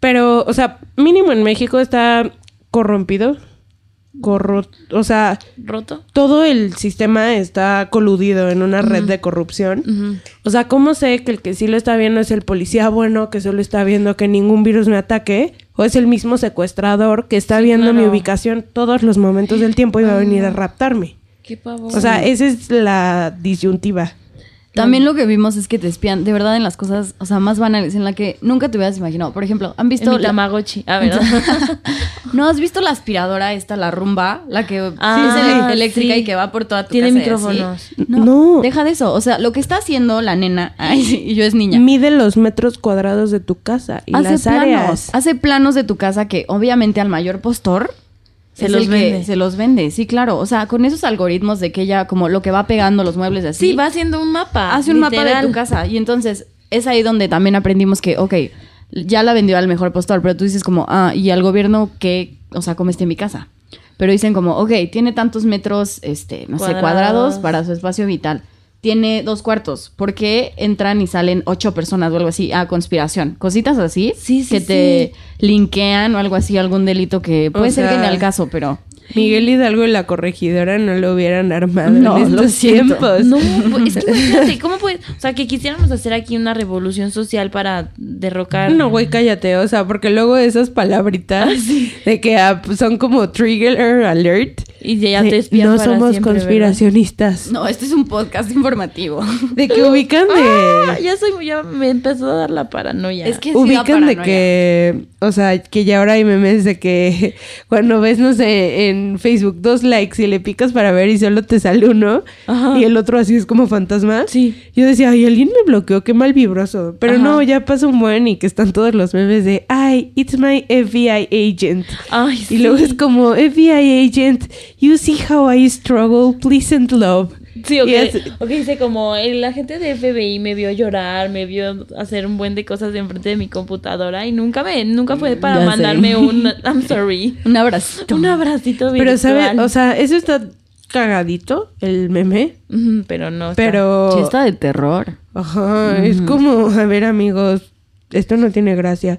Pero, o sea, mínimo en México está corrompido. Corro o sea, ¿Roto? todo el sistema está coludido en una red de corrupción. O sea, ¿cómo sé que el que sí lo está viendo es el policía bueno que solo está viendo que ningún virus me ataque? ¿O es el mismo secuestrador que está viendo mi ubicación todos los momentos del tiempo y va a venir a raptarme? Qué pavor. O sea, esa es la disyuntiva. También lo que vimos es que te espían, de verdad, en las cosas, o sea, más banales, en la que nunca te hubieras imaginado. Por ejemplo, ¿han En visto mi la- Tamagotchi. A ver. ¿No has visto la aspiradora esta, la rumba? La que Ah, es ele- eléctrica sí. y que va por toda tu Tiene casa y micrófonos. así. No, No. deja de eso. O sea, lo que está haciendo la nena, ay, sí, y yo es niña. Mide los metros cuadrados de tu casa y hace las planos, áreas. hace planos de tu casa que obviamente al mayor postor Se los que vende. se los vende. Sí, claro. O sea, con esos algoritmos de que ella como lo que va pegando los muebles así. Sí, va haciendo un mapa. hace un mapa de tu casa. Y entonces es ahí donde también aprendimos que, ok, ya la vendió al mejor postor, pero tú dices como, ah, ¿y al gobierno qué? O sea, ¿cómo está en mi casa? Pero dicen como, ok, tiene tantos metros, este, no sé, cuadrados para su espacio vital. Tiene dos cuartos. ¿Por qué entran y salen ocho personas o algo así? Ah, conspiración. Cositas así. Sí, sí, Que te linkean o algo así, algún delito que puede O ser que sea, ni al caso, pero... Miguel Hidalgo y la corregidora no lo hubieran armado No, en estos tiempos. No, pues, es que imagínate, ¿cómo puedes? O sea, que quisiéramos hacer aquí una revolución social para derrocar. No, güey, cállate, o sea, porque luego esas palabritas de que ah, pues, son como trigger alert. Y ya de, te espían No para somos siempre, ¿verdad? conspiracionistas. No, este es un podcast informativo. De que ubican de... Ah, ya soy, ya me empezó a dar la paranoia. Es que sí da ubican de paranoia. que, o sea, que ya ahora hay memes de que cuando ves, no sé, en Facebook dos likes y le picas para ver y solo te sale uno Ajá. y el otro así es como fantasma. Sí. Yo decía, ay, alguien me bloqueó, qué mal vibroso. Pero Ajá. no, ya pasó un buen y que están todos los memes de, ay, it's my FBI agent. Ay, Y sí. luego es como, FBI agent, you see how I struggle, please and love. Sí, ok. Y es- Ok, dice como el agente de FBI me vio llorar, me vio hacer un buen de cosas enfrente de mi computadora y nunca me, nunca fue para Ya sé. mandarme un I'm sorry. Un abracito. Un abracito virtual. Pero, ¿sabe? O sea, eso está cagadito, el meme. Pero no. está- Pero... Sí, está de terror. Ajá, es como, a ver amigos, esto no tiene gracia.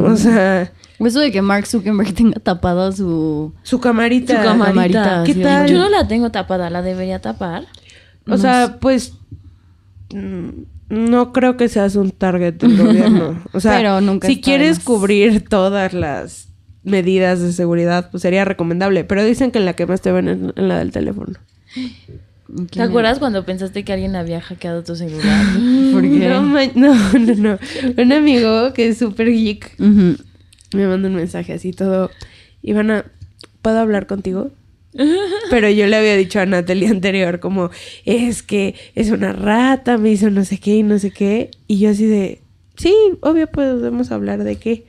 O sea, Eso de que Mark Zuckerberg tenga tapado su... su camarita. Su camarita. camarita, ¿Qué sí, tal? Yo no la tengo tapada, la debería tapar. O sea, pues no creo que seas un target del gobierno. O sea, Pero nunca si quieres más. cubrir todas las medidas de seguridad, pues sería recomendable. Pero dicen que en la que más te ven es en la del teléfono. ¿Te acuerdas cuando pensaste que alguien había hackeado tu celular? ¿Por qué? No, no, no, no. Un amigo que es súper geek me manda un mensaje así todo. Ivana, ¿puedo hablar contigo? Pero yo le había dicho a Natalie anterior como, es que es una rata, me hizo no sé qué y no sé qué. Y yo así de, sí, obvio podemos hablar de qué.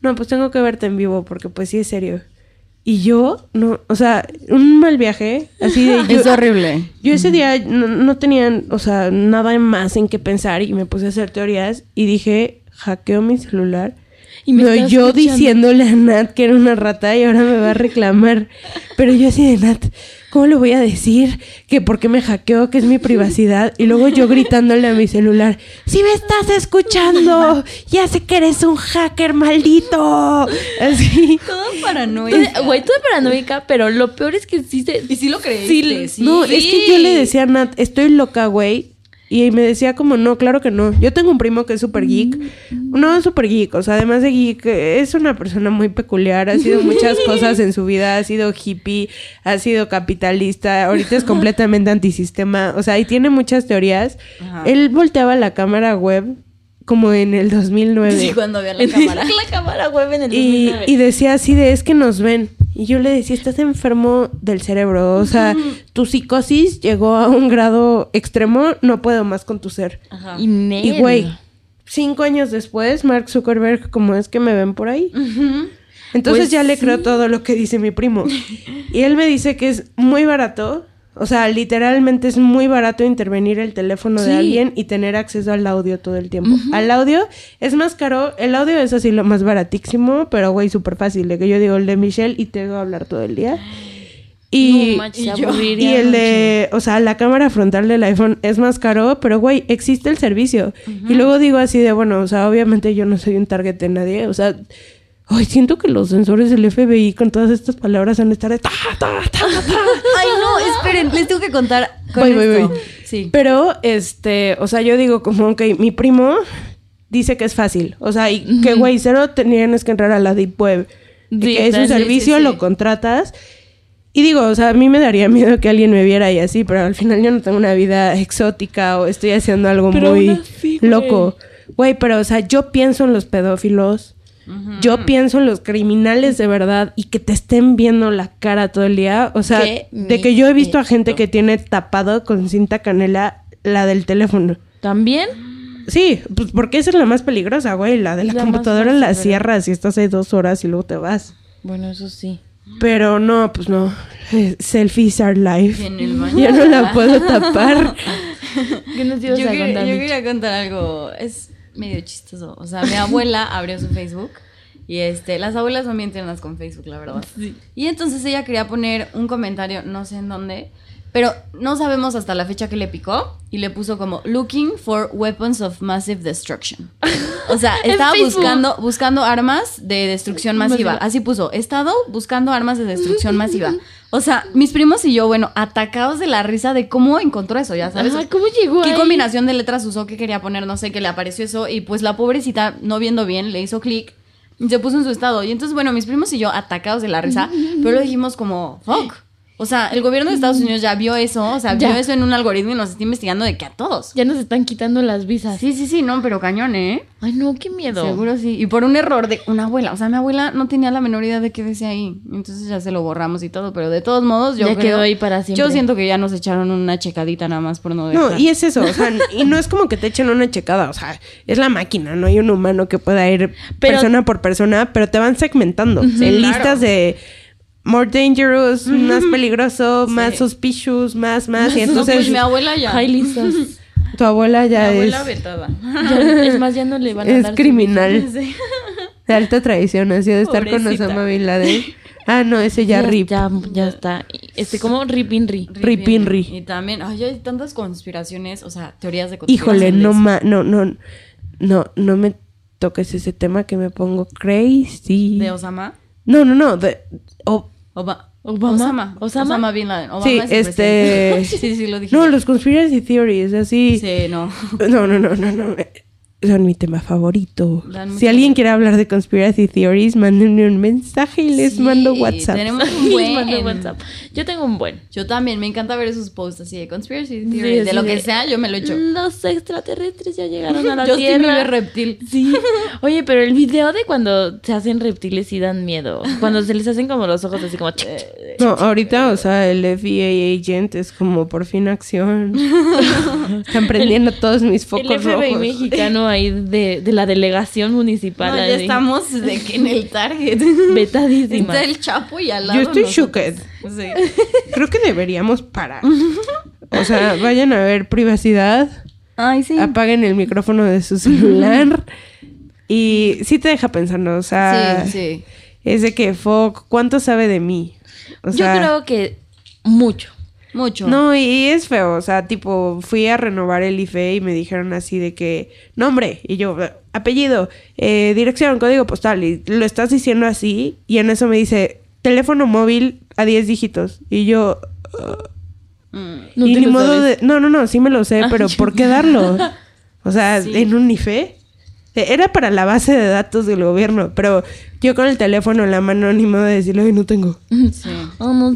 No, pues tengo que verte en vivo porque pues sí es serio. Y yo, no, o sea, un mal viaje, así de... Yo, Es horrible. yo ese día no, no tenía, o sea, nada más en qué pensar y me puse a hacer teorías y dije, hackeo mi celular. Y me No, yo escuchando. diciéndole a Nat que era una rata y ahora me va a reclamar. Pero yo así de Nat, ¿cómo le voy a decir que por qué me hackeó, que es mi privacidad? Y luego yo gritándole a mi celular, si me estás escuchando, ya sé que eres un hacker maldito. Así. Todo paranoia. Güey, tú de paranoica, pero lo peor es que sí se... Y sí lo creíste, sí. No, es que yo le decía a Nat, estoy loca, güey. Y me decía como, no, claro que no. Yo tengo un primo que es súper geek. No es súper geek, o sea, además de geek, es una persona muy peculiar. Ha sido muchas cosas en su vida. Ha sido hippie, ha sido capitalista. Ahorita es completamente antisistema. O sea, y tiene muchas teorías. Ajá. Él volteaba la cámara web como en el 2009. Sí, cuando vea la cámara. la cámara web en el Y, 2009. y decía así de, es que nos ven. Y yo le decía, estás enfermo del cerebro. O sea, tu psicosis llegó a un grado extremo, no puedo más con tu ser. Ajá. Y. Y güey, cinco años después, Mark Zuckerberg, como es que me ven por ahí. Entonces Pues ya le sí. creo todo lo que dice mi primo. Y él me dice que es muy barato. O sea, literalmente es muy barato intervenir el teléfono de alguien y tener acceso al audio todo el tiempo. Al audio es más caro. El audio es así lo más baratísimo, pero güey, súper fácil. De que yo digo el de Michelle y te a hablar todo el día. Y, No manches, y se yo- aburriría y el de, o sea, la cámara frontal del iPhone es más caro, pero güey, existe el servicio. Y luego digo así de, bueno, o sea, obviamente yo no soy un target de nadie, o sea, ay, siento que los sensores del FBI con todas estas palabras van a estar de ta, ta, ta, ta. Ay, no, esperen, les tengo que contar con Voy, voy, esto. voy. Sí. Pero, este, o sea, yo digo como, ok, mi primo dice que es fácil. O sea, y que, güey, cero tendrías que entrar a la Deep Web. Sí, que es un sí, servicio, lo contratas. Y digo, o sea, a mí me daría miedo que alguien me viera y así, pero al final yo no tengo una vida exótica o estoy haciendo algo Pero muy loco. Güey, pero o sea, yo pienso en los pedófilos, yo pienso en los criminales de verdad y que te estén viendo la cara todo el día. O sea, de que yo he visto a gente que tiene tapado con cinta canela la del teléfono. ¿También? Sí, pues porque esa es la más peligrosa, güey. La de la, computadora fácil, la cierras y estás ahí dos horas y luego te vas. Bueno, eso sí. Pero no, pues no. Eh, Selfies are life. En el baño. Yo no la puedo tapar. ¿Qué nos Yo, ibas a quería, contar, yo quería contar algo. Es medio chistoso. O sea, mi abuela abrió su Facebook. Y este, las abuelas son bien tiernas con Facebook, la verdad. Y entonces ella quería poner un comentario, no sé en dónde, pero no sabemos hasta la fecha que le picó. Y le puso como Looking for weapons of massive destruction. O sea, estaba buscando, buscando armas de destrucción masiva. Masiva. Así puso, estado buscando armas de destrucción masiva. O sea, mis primos y yo, bueno, atacados de la risa de cómo encontró eso, ya sabes. Ajá, ¿cómo llegó ¿Qué ahí? combinación de letras usó que quería poner? No sé, que le apareció eso. Y pues la pobrecita, no viendo bien, le hizo clic y se puso en su estado. Y entonces, bueno, mis primos y yo atacados de la risa, pero lo dijimos como, fuck. O sea, el gobierno de Estados Unidos ya vio eso, o sea, Ya. vio eso en un algoritmo y nos está investigando de que a todos. Ya nos están quitando las visas. Sí, sí, sí, no, pero cañón, ¿eh? Ay, no, qué miedo. Seguro sí. Y por un error de una abuela. O sea, mi abuela no tenía la menor idea de qué decía ahí. Entonces ya se lo borramos y todo. Pero de todos modos, yo Ya creo- quedó ahí para siempre. Yo siento que ya nos echaron una checadita nada más por no dejar. No, y es eso, o sea, y no es como que te echen una checada, o sea, es la máquina, no hay un humano que pueda ir Pero- persona por persona, pero te van segmentando en claro. listas de more dangerous, más peligroso, más suspicious, más, más, y No, entonces pues mi abuela ya. Tu abuela Mi ya abuela es, vetada. Ya, es más, ya no le van a es dar su criminal, Sí. de alta tradición, así de estar con. Osama Bin Laden. Ah, no, ese ya, rip. Ya, ya está. Este, como ripinri. Ripinri. Y también, ay, hay tantas conspiraciones, o sea, teorías de conspiración. Híjole, no ma, no, no, no, no me toques ese tema que me pongo crazy. ¿De Osama? No, no, no, de, o- Oba- Obama. Osama. Osama. Bin Laden. Obama Sí, es este-. Sí, sí, lo dije. No, los conspiracy theories, así. Sí, no. No, no, no, no, no. Son mi tema favorito. Si alguien quiere hablar de conspiracy theories, mándenme un mensaje y les Sí, mando WhatsApp. Tenemos un Les buen. mando WhatsApp. Yo tengo un buen. Yo también, me encanta ver esos posts así de conspiracy Sí, theories, de sí, lo de- que sea, yo me lo echo. Los extraterrestres ya llegaron a la Yo sí Tierra. vive reptil. Sí. Oye, pero el video de cuando se hacen reptiles sí dan miedo. Cuando se les hacen como los ojos así como... No, ahorita, o sea, el FBI agent es como por fin acción. Están prendiendo todos mis El focos FBI rojos. mexicano ahí de, de la delegación municipal. No, ya ahí, estamos de que en el target. Vetadísima. Está el Chapo y al lado. Yo estoy nosotros. shooked. Sí. Creo que deberíamos parar. O sea, vayan a ver privacidad. Ay, sí. apaguen el micrófono de su celular y sí te deja pensando, o sea, sí, sí. es de que Fog, ¿cuánto sabe de mí? O Yo creo que mucho. Mucho. no, y es feo, o sea, tipo, fui a renovar el IFE y me dijeron así de que, nombre, y yo, apellido, eh, dirección, código postal, y lo estás diciendo así, y en eso me dice, teléfono móvil a 10 dígitos, y yo, Mm. No y te ni lo modo sabes. de. No, no, no, sí me lo sé, Ah, pero ¿por qué darlo? O sea, Sí. en un IFE. Eh, Era para la base de datos del gobierno, pero yo con el teléfono en la mano ni modo de decirle, "Ay, no tengo. Sí.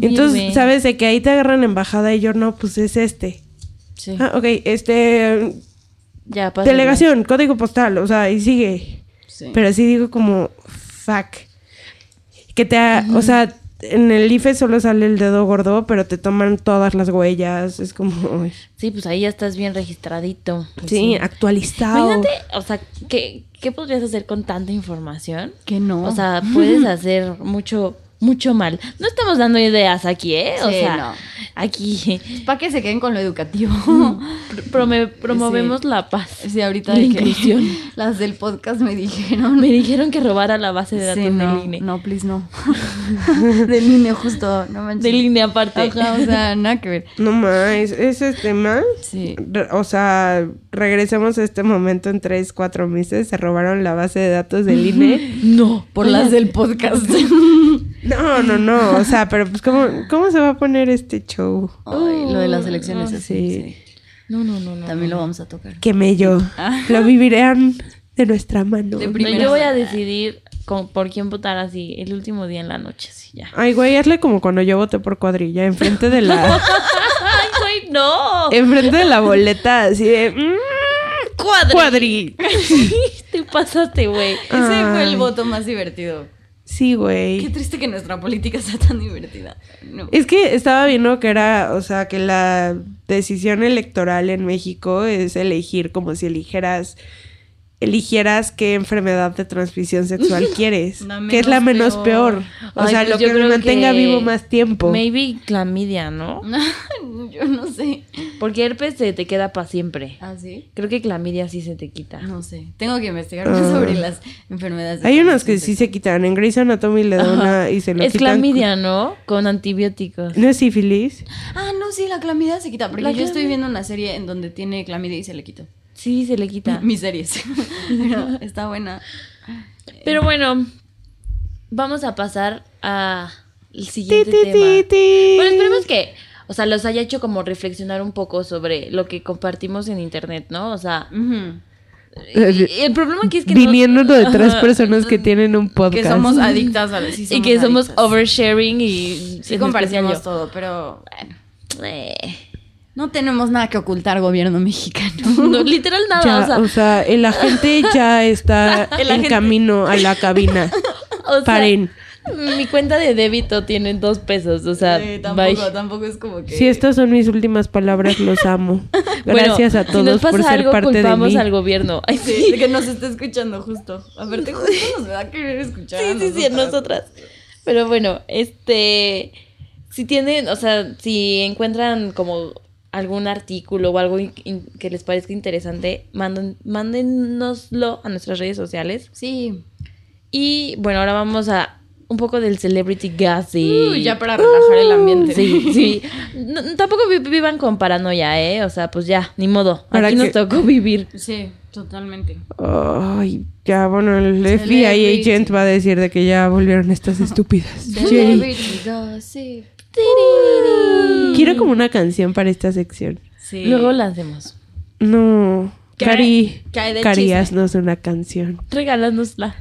Entonces. ¿sabes? De que ahí te agarran embajada y yo no, pues es este. Sí. Ah, ok, este. Ya, pasa. Delegación, código postal, o sea, y sigue. sí. Pero sí digo como, fuck. Que te, ha- o sea, en el IFE solo sale el dedo gordo, pero te toman todas las huellas. Es como, uy. Sí, pues ahí ya estás bien registradito. sí, actualizado. Imagínate, o sea, ¿qué, ¿qué podrías hacer con tanta información? Que no. O sea, puedes hacer mucho, mucho mal. No estamos dando ideas aquí, ¿eh? O Sí, sea, no. aquí para que se queden con lo educativo. promovemos la paz. Sí, ahorita La de que inclusión. las del podcast me dijeron. Me dijeron que robara la base de datos Sí, no, del INE. no, please, no. del INE, justo, no manches. Del INE aparte. Ajá, o sea, nada que ver. No más, ese tema. Sí. O sea, regresemos a este momento en tres, cuatro meses. Se robaron la base de datos del INE. No. Por las del podcast. No, no, no. O sea, pero pues, ¿cómo, cómo se va a poner este show? Ay, lo de las elecciones Ah, así. sí. sí. No, no, no, no. También no. lo vamos a tocar. Que mello. Lo vivirán de nuestra mano. De No, primera yo voy a decidir con- por quién votar así el último día en la noche, sí, ya. Ay, güey, hazle como cuando yo voté por cuadrilla, enfrente de la... ¡Ay, güey, no! enfrente de la boleta, así de... mm, Cuadri. cuadri. Te pasaste, güey. Ese fue el voto más divertido. Sí, Qué güey. triste que nuestra política sea tan divertida. No. Es que estaba viendo que era, o sea, que la decisión electoral en México es elegir como si eligieras, eligieras qué enfermedad de transmisión sexual quieres, que es la menos peor. peor. O Ay, sea, pues lo que me creo mantenga que vivo más tiempo. Maybe clamidia, ¿no? Yo no sé. Porque herpes se te queda para siempre. ¿Ah, sí? Creo que clamidia sí se te quita. No sé. Tengo que investigar más Ah. sobre las enfermedades. de Hay unas que sí se quitan. En Grey's Anatomy le da una y se lo Es quitan. clamidia, ¿no? Con antibióticos. ¿No es sífilis? Ah, no, sí, la clamidia se quita. Porque La yo estoy viendo una serie en donde tiene clamidia y se le quitó. Sí, se le quita. Mis series. Pero está buena. Pero bueno, vamos a pasar a el Ti, siguiente ti, tema. ti, ti. Bueno, esperemos que, o sea, los haya hecho como reflexionar un poco sobre lo que compartimos en internet, ¿no? O sea, y- el problema aquí es que no- Viniendo de tres personas que tienen un podcast. Que somos adictas a sí y que somos oversharing y Sí, compartimos todo, pero bueno. Eh, No tenemos nada que ocultar, gobierno mexicano. no, literal nada, Ya, o sea, o sea, el agente ya está El en agente. camino a la cabina. o sea, Paren. mi cuenta de débito tiene dos pesos, o sea, Sí, bye. tampoco, tampoco es como que. Si estas son mis últimas palabras, los amo. Bueno, Gracias a si todos nos pasa por ser algo, parte de culpamos mí. al gobierno. Ay, Sí, sí. de que nos está escuchando justo. Aparte, justo nos va a querer escuchar. a Sí, sí, sí, a nosotras. Pero bueno, este, si tienen, o sea, si encuentran como algún artículo o algo in- in- que les parezca interesante, manden, mándennoslo a nuestras redes sociales. Sí. Y bueno, ahora vamos a un poco del celebrity gossip. Uh, ya para relajar el ambiente. Sí, sí. No- tampoco vi- vivan con paranoia, ¿eh? O sea, pues ya, ni modo. Aquí nos que- tocó vivir. Sí, totalmente. Ay, ya, bueno, el FBI agent va a decir de que ya volvieron estas estúpidas. Celebrity gossip. Quiero como una canción para esta sección. Sí. Luego la hacemos. No, ¿Qué Cari, Cari, haznos una canción. Regálanosla.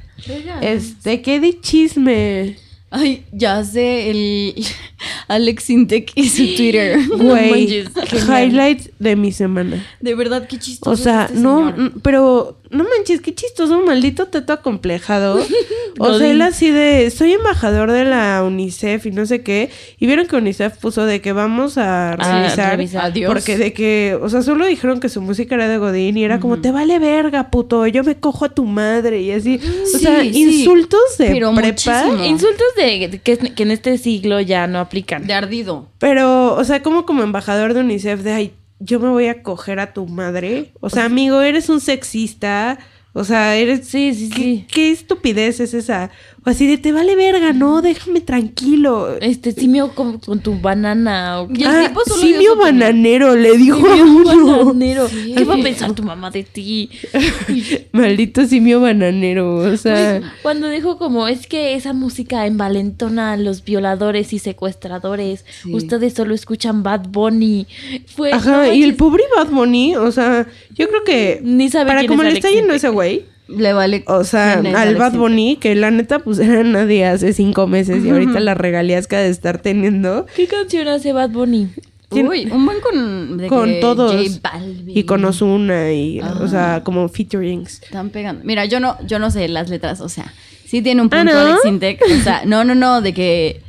Este, ¿qué de chisme? Ay, ya sé, el Alex Intec y su Twitter. Güey, highlights de mi semana. De verdad, qué chistoso. O sea, es este no, señor. pero no manches, qué chistoso, maldito teto acomplejado. o sea, él así de, soy embajador de la UNICEF y no sé qué. Y vieron que UNICEF puso de que vamos a A revisar. revisar. Adiós. Porque de que, o sea, solo dijeron que su música era de Godín y era como, te vale verga, puto, yo me cojo a tu madre y así. O Sí, sea, sí. insultos de Pero prepa. muchísimo. Insultos de, de que, que en este siglo ya no aplican. De ardido. Pero, o sea, como como embajador de UNICEF de, ay, yo me voy a coger a tu madre. O sea, amigo, eres un sexista. O sea, eres... Sí, sí, ¿Qué, sí. qué estupidez es esa? O así de, te vale verga, no, déjame tranquilo. Este simio con, con tu banana. O el Ah, tipo solo dio simio su opinión. bananero, le dijo a uno. bananero. ¿Qué va a pensar tu mamá de ti? Maldito simio bananero, o sea... Cuando dijo como, es que esa música envalentona a los violadores y secuestradores. Sí. Ustedes solo escuchan Bad Bunny. Fue, Ajá, no y el manches, pobre Bad Bunny, o sea, yo creo que... Ni sabe Para quién como le está yendo ese güey, Le vale. O sea, al Bad. Bunny, que la neta, pues era nadie hace cinco meses y ahorita las regalías que ha de estar teniendo ¿Qué canción hace Bad Bunny? Uy, un buen con. de con que todos. J Balvin. y con Ozuna y, Ah. o sea, como featurings. Están pegando. Mira, yo no, yo no sé las letras, o sea, sí tiene un Ah, punto ¿no? Alex Intec. O sea, no, no, no, de que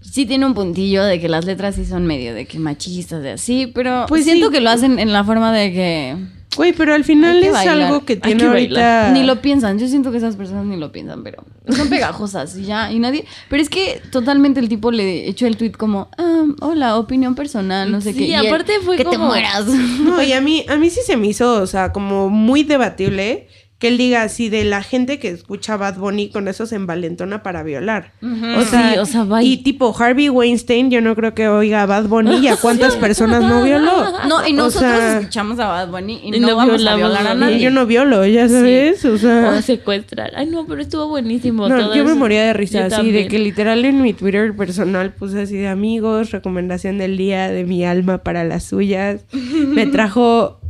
sí tiene un puntillo de que las letras sí son medio de que machistas, de así, pero Pues siento sí. que lo hacen en la forma de que Güey, pero al final es bailar, algo que tiene que ahorita... ni lo piensan. Yo siento que esas personas ni lo piensan, pero son pegajosas y ya, y nadie. Pero es que totalmente el tipo le echó el tweet como, ah, hola, opinión personal, no sé Sí, qué. y él, aparte fue que te como- mueras. No, y a mí, a mí sí se me hizo, o sea, como muy debatible que él diga así de la gente que escucha Bad Bunny con eso se envalentona para violar. O sea, Sí, o sea, bye. y tipo Harvey Weinstein, yo no creo que oiga a Bad Bunny y a cuántas personas no violó. No, y O nosotros sea, escuchamos a Bad Bunny y, y no, no vamos a violar a nadie. Yo no violo, ya sabes, o sea... O secuestrar. Ay, no, pero estuvo buenísimo. No, todo yo me moría de risa, Yo así también. de que literal en mi Twitter personal puse así de amigos, recomendación del día de mi alma para las suyas. Me trajo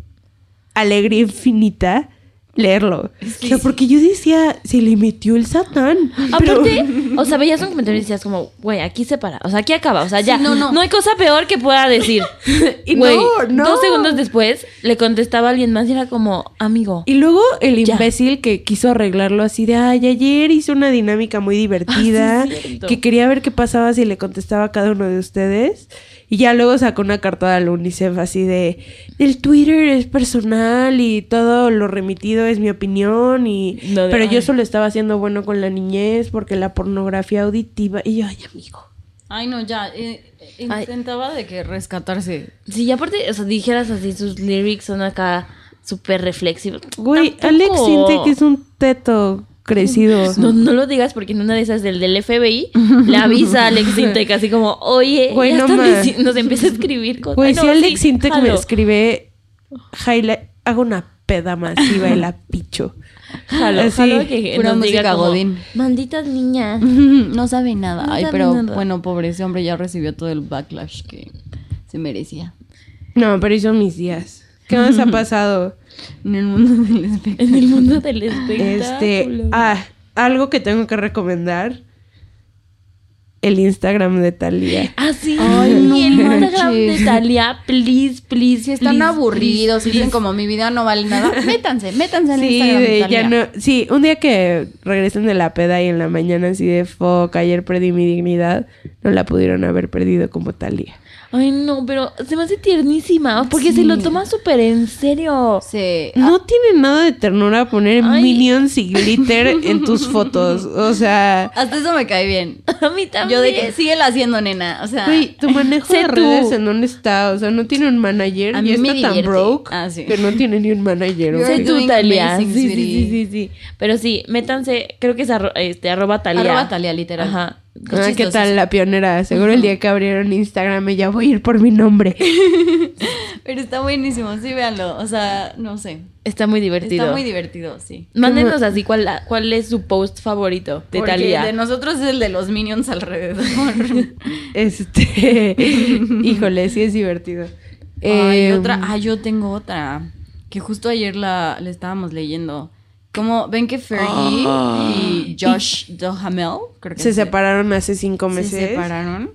alegría infinita leerlo. o sea, porque yo decía, se le metió el satán. Pero- Aparte, o sea, veías un comentario y decías como, güey, aquí se para, o sea, aquí acaba, o sea, ya, Sí, no, no, no. hay cosa peor que pueda decir. Y no, no. dos segundos después le contestaba a alguien más y era como, amigo. Y luego el Ya. imbécil que quiso arreglarlo así de, ay, ayer hizo una dinámica muy divertida, Ah, sí, cierto. que quería ver qué pasaba si le contestaba a cada uno de ustedes. Y ya luego sacó una carta al UNICEF así de, el Twitter es personal y todo lo remitido es mi opinión y... No, de- pero yo solo estaba haciendo bueno con la niñez porque la pornografía auditiva... Y yo, ay, amigo. Ay, no, ya. eh, eh, Ay. intentaba de que rescatarse. Si y aparte, o sea, dijeras así, sus lyrics son acá súper reflexivos. Güey, Alex siente que es un teto crecido. No, no lo digas porque en una de esas del, del FBI le avisa a Alex Sintek así como, oye, Güey, ya no están más. dici- nos empieza a escribir cosas. Güey, Ay, no, si Alex sí, Sintek me escribe highlight, hago una peda masiva y la picho. Jalo, Así, jalo que pura nos diga como, Godín. Malditas niñas. no sabe nada. No Ay, sabe pero nada. bueno, pobre ese hombre ya recibió todo el backlash que se merecía. No, pero hizo mis días. ¿Qué más ha pasado? En el mundo del espectáculo. En el mundo del espectáculo. Este, ah, algo que tengo que recomendar. El Instagram de Talía. Ah, sí. Ay, no el Instagram de Talia, please, please. Si están please, aburridos, si please, dicen como mi vida no vale nada, métanse, métanse en el Sí, Instagram. de, Talía. ya no, sí, un día que regresen de la peda y en la mañana así de fuck, ayer perdí mi dignidad, no la pudieron haber perdido como Talía. Ay, no, pero se me hace tiernísima. Porque se lo toma súper en serio. Se- No tiene nada de ternura poner Ay. minions y glitter en tus fotos. O sea, Hasta eso me cae bien. A mí también. Yo de que síguela haciendo, nena. O sea, güey, tu manejo de tú. redes en dónde está. O sea, no tiene un manager A y mí está me tan broke Ah, sí. que no tiene ni un manager. Sé tú, Talia. Sí, sí, sí, sí, sí. Pero sí, métanse, creo que es arro- este, arroba Talia. Arroba Talia, literal. Ajá. Ah, ¿qué tal la pionera? Seguro el día que abrieron Instagram ella voy a ir por mi nombre. Pero está buenísimo, sí, véanlo. O sea, no sé. Está muy divertido. Está muy divertido, sí. Mándenos así cuál, cuál es su post favorito de Porque Talia. de nosotros es el de los minions alrededor. Este, híjole, sí es divertido. Ay, Eh, otra. Ah, yo tengo otra. Que justo ayer la, la estábamos leyendo. Como ven que Fergie y Josh Duhamel, creo que se separaron hace cinco meses. se separaron.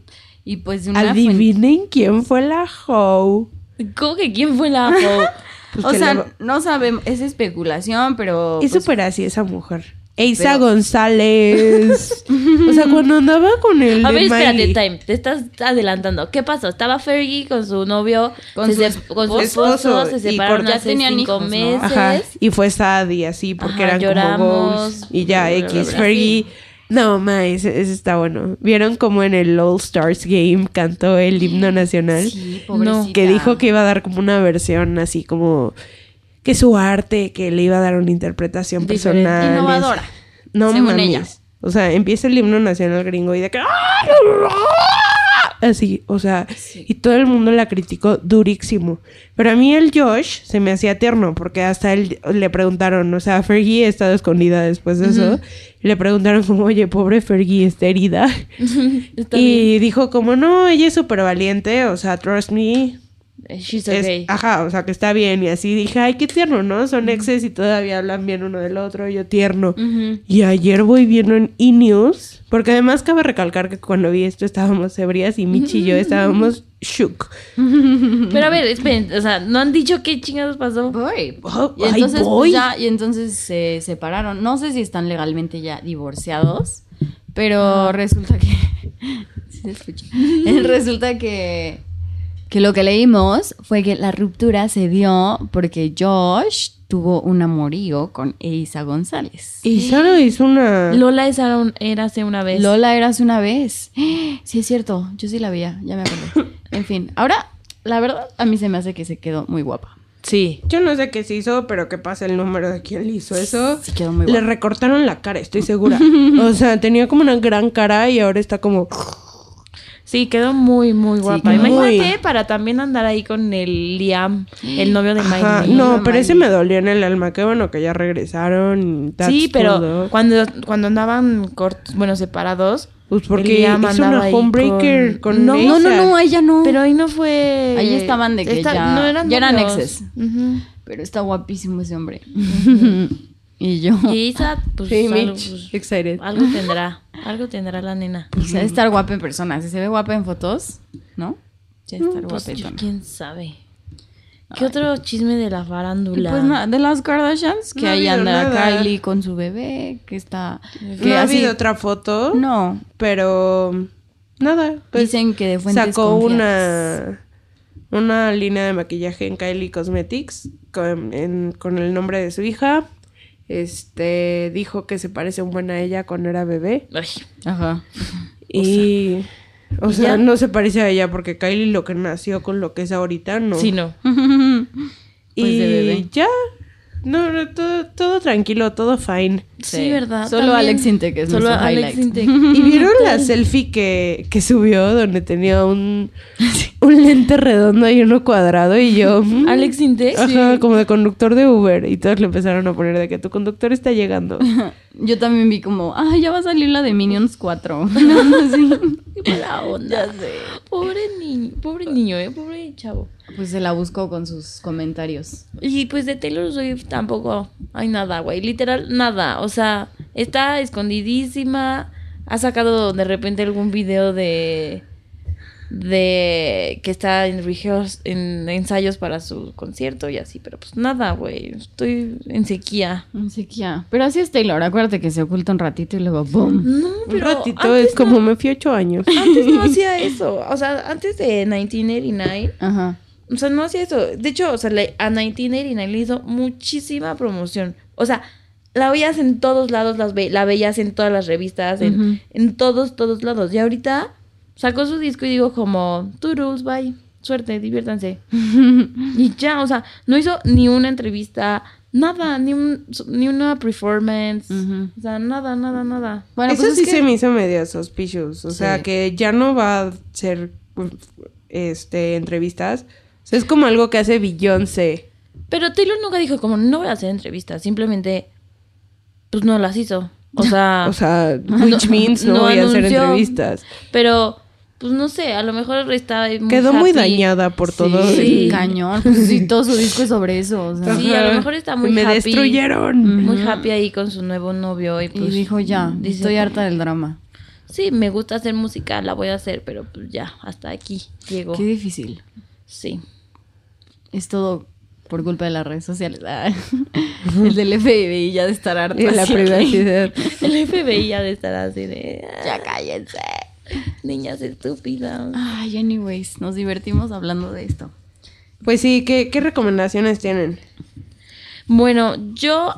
Y pues de una fuente- Adivinen quién fue la hoe. ¿Cómo que quién fue la ho? Pues o sea, la- no sabemos, es especulación, pero. es pues, súper así esa mujer. Eisa Pero- González. o sea, cuando andaba con el A ver, espérate. Time. Te estás adelantando. ¿Qué pasó? Estaba Fergie con su novio, Con se su sep- con su esposo, esposo, se separaron ya hace tenían cinco hijos, ¿no? meses. Ajá. Y fue sad y así, porque Ajá, eran lloramos. como goals. Y ya, Bla, bla, X. bla, Fergie. No, ma, ese, ese está bueno. ¿Vieron cómo en el All Stars Game cantó el himno nacional? Sí, pobrecita. que dijo que iba a dar como una versión así como que su arte, que le iba a dar una interpretación Diferente. personal. Innovadora, No según mames. ella. O sea, empieza el himno nacional gringo y de que así, o sea, y todo el mundo la criticó durísimo. Pero a mí el Josh se me hacía tierno porque hasta él le preguntaron, o sea, Fergie ha estado escondida después de eso, y le preguntaron como, "Oye, pobre Fergie está herida." Está y dijo como, "No, ella es súper valiente, o sea, trust me." Bien. She's Es- okay. ajá, o sea, que está bien. Y así dije, ay, qué tierno, ¿no? Son exes y todavía hablan bien uno del otro. Yo tierno. Y ayer voy viendo en E-News, porque además cabe recalcar que cuando vi esto estábamos ebrias y Michi y yo estábamos shook. Pero a ver, esperen, o sea, no han dicho qué chingados pasó. Voy. Oh, Y ay, entonces, voy. pues, ya, y entonces se separaron. No sé si están legalmente ya divorciados, pero resulta que. Sí se escucha. Eh, resulta que. Que lo que leímos fue que la ruptura se dio porque Josh tuvo un amorío con Eisa González. Sara hizo una... Lola era hace una vez. Lola era hace una vez. Sí, es cierto. Yo sí la veía, ya me acordé. En fin, ahora, la verdad, a mí se me hace que se quedó muy guapa. Sí. Yo no sé qué se hizo, pero que pasa el número de quién le hizo eso. Sí, quedó muy Le guapa. recortaron la cara, estoy segura. o sea, tenía como una gran cara y ahora está como... Sí, quedó muy, muy guapa. quedó Imagínate muy- para también andar ahí con el Liam, el novio de Ajá, Miley. no, no, pero ese me dolió en el alma. Qué bueno que ya regresaron. Sí, pero todo. cuando, cuando andaban cortos, bueno, separados. Pues porque Liam hizo una homebreaker con, No, No, no, ella. no, ella no. Pero ahí no fue. Ahí estaban de que ya- no eran ya eran exes. Pero está guapísimo ese hombre. Y yo. Y Isa, pues, Sí, algo, pues, Excited. algo tendrá. Algo tendrá la nena. O sea, estar guapa en persona. Si se ve guapa en fotos, ¿no? Ya estar Pues, guapetona. quién sabe. ¿Qué otro chisme de la farándula? Pues nada, de las Kardashians, que No ahí anda nada. Kylie con su bebé, que está... Que no ha así- habido otra foto, No, pero nada. Pues dicen que de fuentes sacó una una línea de maquillaje en Kylie Cosmetics con, en- con el nombre de su hija. Este dijo que se parece un buen a ella cuando era bebé Ay, Ajá. y o ¿y sea, no se parece a ella porque Kylie lo que nació con lo que es ahorita no. sí, no. y Pues de bebé. ya no, no, todo, todo tranquilo, todo fine. Sí, ¿verdad? Solo También- Alex Intec es Solo nuestro Alex highlight. Intec. ¿Y vieron la selfie que, que subió donde tenía un, un lente redondo y uno cuadrado? Y yo. mm, Alex Intec. Ajá, como de conductor de Uber. Y todos le empezaron a poner de que tu conductor está llegando. Yo también vi como, ah, ya va a salir la de Minions 4. Sí. Qué mala onda. Pobre niño, pobre niño, eh, pobre chavo. Pues se la buscó con sus comentarios. Y pues de Taylor Swift tampoco hay nada, güey. Literal, nada. O sea, está escondidísima. Ha sacado de repente algún video de. de que está en rehears- en ensayos para su concierto y así, pero pues nada, güey. Estoy en sequía. En sequía. Pero así es Taylor. Acuérdate que se oculta un ratito y luego ¡boom! No, Un ratito antes es como me fui ocho años. Antes no hacía eso. O sea, antes de 1989 Ajá. O sea, no hacía eso. De hecho, o sea, le- a 1989 le hizo muchísima promoción. O sea, la veías en todos lados, las ve- la veías en todas las revistas, en, en todos, todos lados. Y ahorita sacó su disco y digo como, rules, bye. Suerte, diviértanse. y ya, o sea, no hizo ni una entrevista, nada, ni, un, ni una performance. O sea, nada, nada, nada. Bueno, Eso pues sí es que- se me hizo medio suspicious. O sea, que ya no va a ser este entrevistas. Sea, es como algo que hace Beyoncé. Pero Taylor nunca dijo como, no voy a hacer entrevistas. Simplemente, pues no las hizo. O sea... O sea, which means no, no voy a hacer entrevistas. Pero, pues no sé, a lo mejor estaba muy Quedó muy dañada por todo. Sí. el- Cañón. Pues sí, todo su disco es sobre eso. O sea. Sí, a lo mejor está muy Me happy. destruyeron. Muy happy ahí con su nuevo novio y Y pues... dijo ya, dice estoy harta del drama. Sí, me gusta hacer música, la voy a hacer, pero pues ya, hasta aquí llegó. Qué difícil. Sí. Es todo por culpa de las redes sociales. Ah. El del FBI ya de estar harto. La privacidad. El FBI ya de estar así de... "Ah, Ya cállense. Niñas estúpidas. Ay, anyways, nos divertimos hablando de esto. Pues sí, ¿qué, qué recomendaciones tienen? Bueno, yo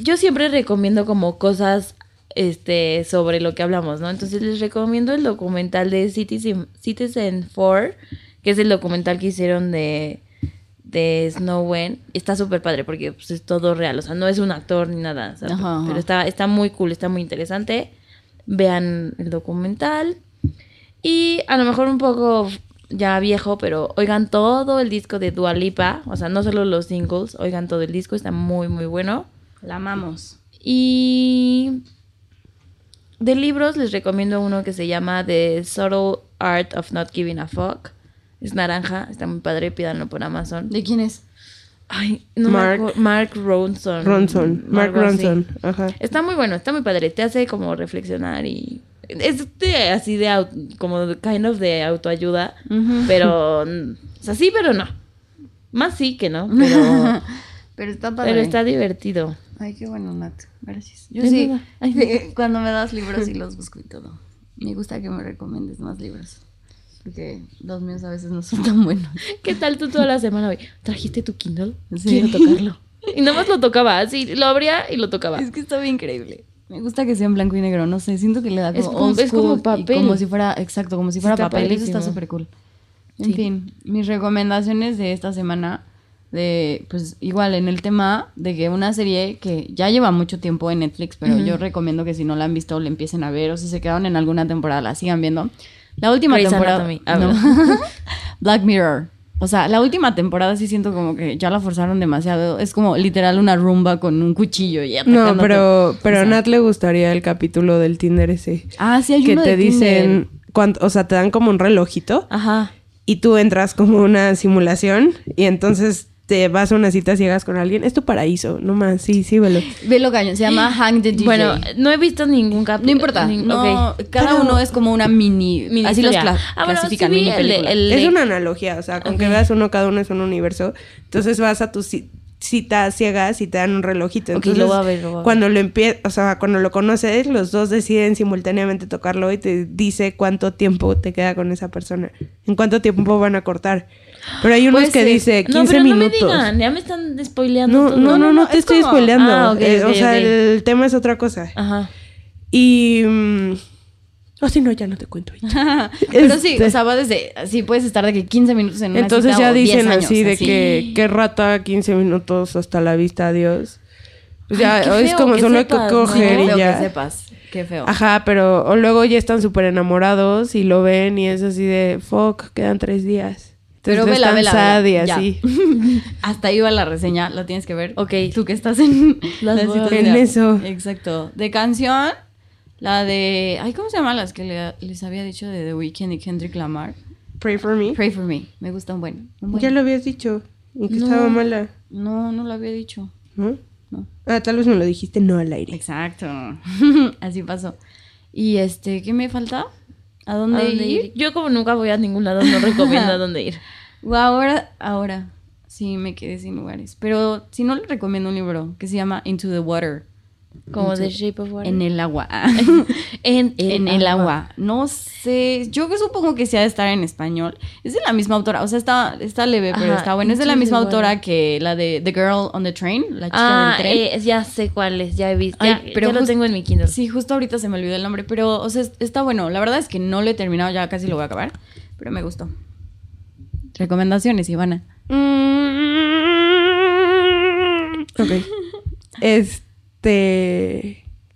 yo siempre recomiendo como cosas este sobre lo que hablamos, ¿no? Entonces les recomiendo el documental de Citizen Citizen 4, que es el documental que hicieron de de Snowden. Está súper padre porque pues, es todo real, o sea, no es un actor ni nada, o sea, Ajá, ajá. pero está está muy cool, está muy interesante. Vean el documental y a lo mejor un poco ya viejo, pero oigan todo el disco de Dua Lipa, o sea, no solo los singles, oigan todo el disco, está muy muy bueno. La amamos. Y de libros les recomiendo uno que se llama The Subtle Art of Not Giving a Fuck. Es naranja, está muy padre, pídanlo por Amazon. ¿De quién es? Ay, no Mark- Mark, Mark Ronson. Ronson. Mark. Ronson. Ajá. Está muy bueno, está muy padre. Te hace como reflexionar y. Es de, así de. au- como de- kind of de autoayuda. Pero. O sea, sí, pero no. Más sí que no. Pero, Pero está padre. pero está divertido. Ay, qué bueno, Nat. Gracias. Yo sí. Ay, Cuando me das libros y los busco y todo. Me gusta que me recomiendes más libros. Porque los míos a veces no son tan buenos. ¿Qué tal tú toda la semana hoy? ¿Trajiste tu Kindle? Sí. Quiero tocarlo. Y nada más lo tocaba, así, lo abría y lo tocaba. Es que está bien increíble. Me gusta que sea en blanco y negro, no sé, siento que le da como Es como- es como papel. como si fuera, exacto, como si fuera papel, eso está súper cool. En Sí. fin, mis recomendaciones de esta semana, de, pues igual en el tema de que una serie que ya lleva mucho tiempo en Netflix, pero yo recomiendo que si no la han visto, la empiecen a ver, o si se quedaron en alguna temporada, la sigan viendo. La última Grey's temporada... Anatomy. no. Black Mirror. O sea, la última temporada sí siento como que ya la forzaron demasiado. Es como literal una rumba con un cuchillo y atacando No, pero, pero O a sea, Nat le gustaría el capítulo del Tinder ese. Ah, sí, hay que uno te de dicen, cuánto, o sea, te dan como un relojito Ajá. y tú entras como una simulación y entonces te vas a una cita ciegas con alguien, es tu paraíso, no más, sí, sí, velo. Velo cañón, se llama Hang the DJ. Bueno, no he visto ningún capítulo. no importa. No, Cada Pero- uno es como una mini. Mini así los cla- Ah, bueno, clasifican, sí vi mini el- película. el- Es una analogía, o sea, con que veas uno, cada uno es un universo. Entonces vas a tu ci- cita ciegas y te dan un relojito. Ok, Entonces, lo voy a ver, lo voy a ver. cuando lo empie o sea, cuando lo conoces, los dos deciden simultáneamente tocarlo y te dice cuánto tiempo te queda con esa persona. En cuánto tiempo van a cortar. Pero hay unos que ser. dice 15 no, pero minutos. no me digan, ya me están spoileando No, todo. no, no, no, no, te es estoy como- spoileando. Ah, Eh, o sea, el tema es otra cosa. Ajá. Y. mm, oh, si no, ya no te cuento. Pero sí, Este- o sea, va desde. Sí, puedes estar de que 15 minutos en una Entonces cita ya o 10 dicen años, así de que qué rata 15 minutos hasta la vista, adiós. Ya Ay, qué es como que solo hay que sepas, coger ¿no? y ya. que sepas. Qué feo. Ajá, pero o luego ya están súper enamorados y lo ven y es así de fuck, quedan tres días. Pero vela, vela, y vela, así. Hasta ahí va la reseña, la tienes que ver. Ok. Tú que estás en Las la. En eso. Exacto. De canción, la de. Ay, ¿cómo se llaman las que le- les había dicho de The Weeknd y Kendrick Lamar? Pray for me. Pray for me. Me gusta un buen. un buen. Ya lo habías dicho. Y que No. estaba mala. No, no lo había dicho. ¿No? No. Ah, tal vez me lo dijiste no al aire. Exacto. Así pasó. Y este, ¿qué me falta? ¿A dónde, ¿A dónde ir? ir? Yo como nunca voy a ningún lado, no recomiendo a dónde ir. Ahora, ahora sí me quedé sin lugares. Pero si no, le recomiendo un libro que se llama Into the Water. Como Into- The Shape of Water. En el agua. En en el agua. No sé. Yo que supongo que sea de estar en español. Es de la misma autora. O sea, está, está leve, pero está bueno. Es de la misma autora que la de The Girl on the Train, la chica Ah, del tren. eh, ya sé cuál es, ya he visto. Ay, ya, pero ya lo tengo en mi Kindle. Sí, justo ahorita se me olvidó el nombre, pero, o sea, es- está bueno. La verdad es que no lo he terminado, ya casi lo voy a acabar, pero me gustó. Recomendaciones, Ivana. Ok. Este.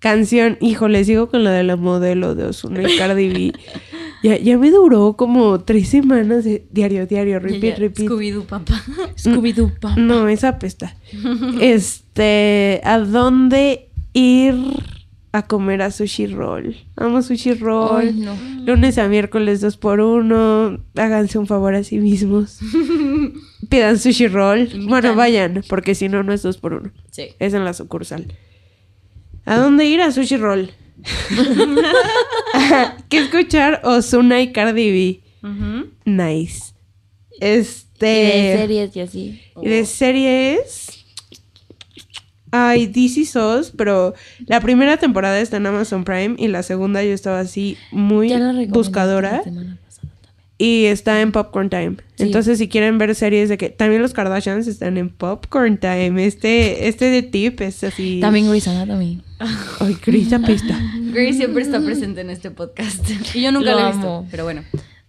Canción. Híjole, sigo con la de la modelo de Osuna y Cardi B. Ya, ya me duró como tres semanas de diario, diario, repeat, repeat. Scooby-Doo, papá. Scooby-Doo, pa. No, esa apesta. Este, ¿a dónde ir a comer a sushi roll? Amo sushi roll. Ay, no. Lunes a miércoles dos por uno. Háganse un favor a sí mismos. Pidan sushi roll. Bueno, vayan, porque si no, no es dos por uno. Sí. Es en la sucursal. ¿A dónde ir a sushi roll? ¿Qué escuchar? Osuna y Cardi B. Nice. Este. Y de series y así. Y de series. Ay, DC SOS, pero la primera temporada está en Amazon Prime y la segunda yo estaba así muy buscadora la. Y está en Popcorn Time. Sí. Entonces, si quieren ver series de que también los Kardashians están en Popcorn Time. Este este de tip es así. También Grey's Anatomy. Ay, Chris apesta. Grace siempre está presente en este podcast. Y yo nunca Lo lo, he visto, amo. pero bueno.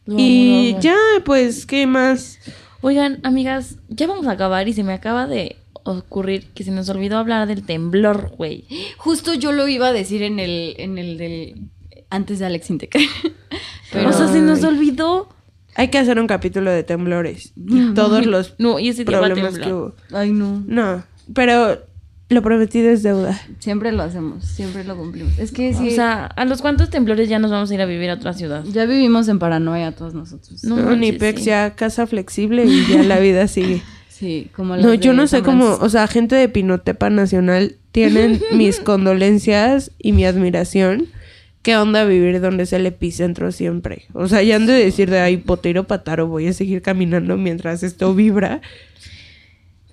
Lo amo, lo Y amo. ya, pues, ¿qué más? Oigan, amigas, ya vamos a acabar y se me acaba de ocurrir que se nos olvidó hablar del temblor, güey. Justo yo lo iba a decir en el, en el del... Antes de Alex Intec. Pero... o sea, se nos olvidó. Hay que hacer un capítulo de temblores. Y todos los No, y ese problemas que hubo. Ay, no. No, pero lo prometido es deuda. Siempre lo hacemos, siempre lo cumplimos. Es que sí, O sea, ¿a los cuantos temblores ya nos vamos a ir a vivir a otra ciudad? ya vivimos en paranoia todos nosotros. No No, ni pex, sí. ya casa flexible y ya la vida sigue. Sí, como No, yo no sé cómo, o sea, gente de Pinotepa Nacional tienen mis condolencias y mi admiración. ¿Qué onda vivir donde es el epicentro siempre? O sea, ya han de decir de ahí, potero pataro, voy a seguir caminando mientras esto vibra.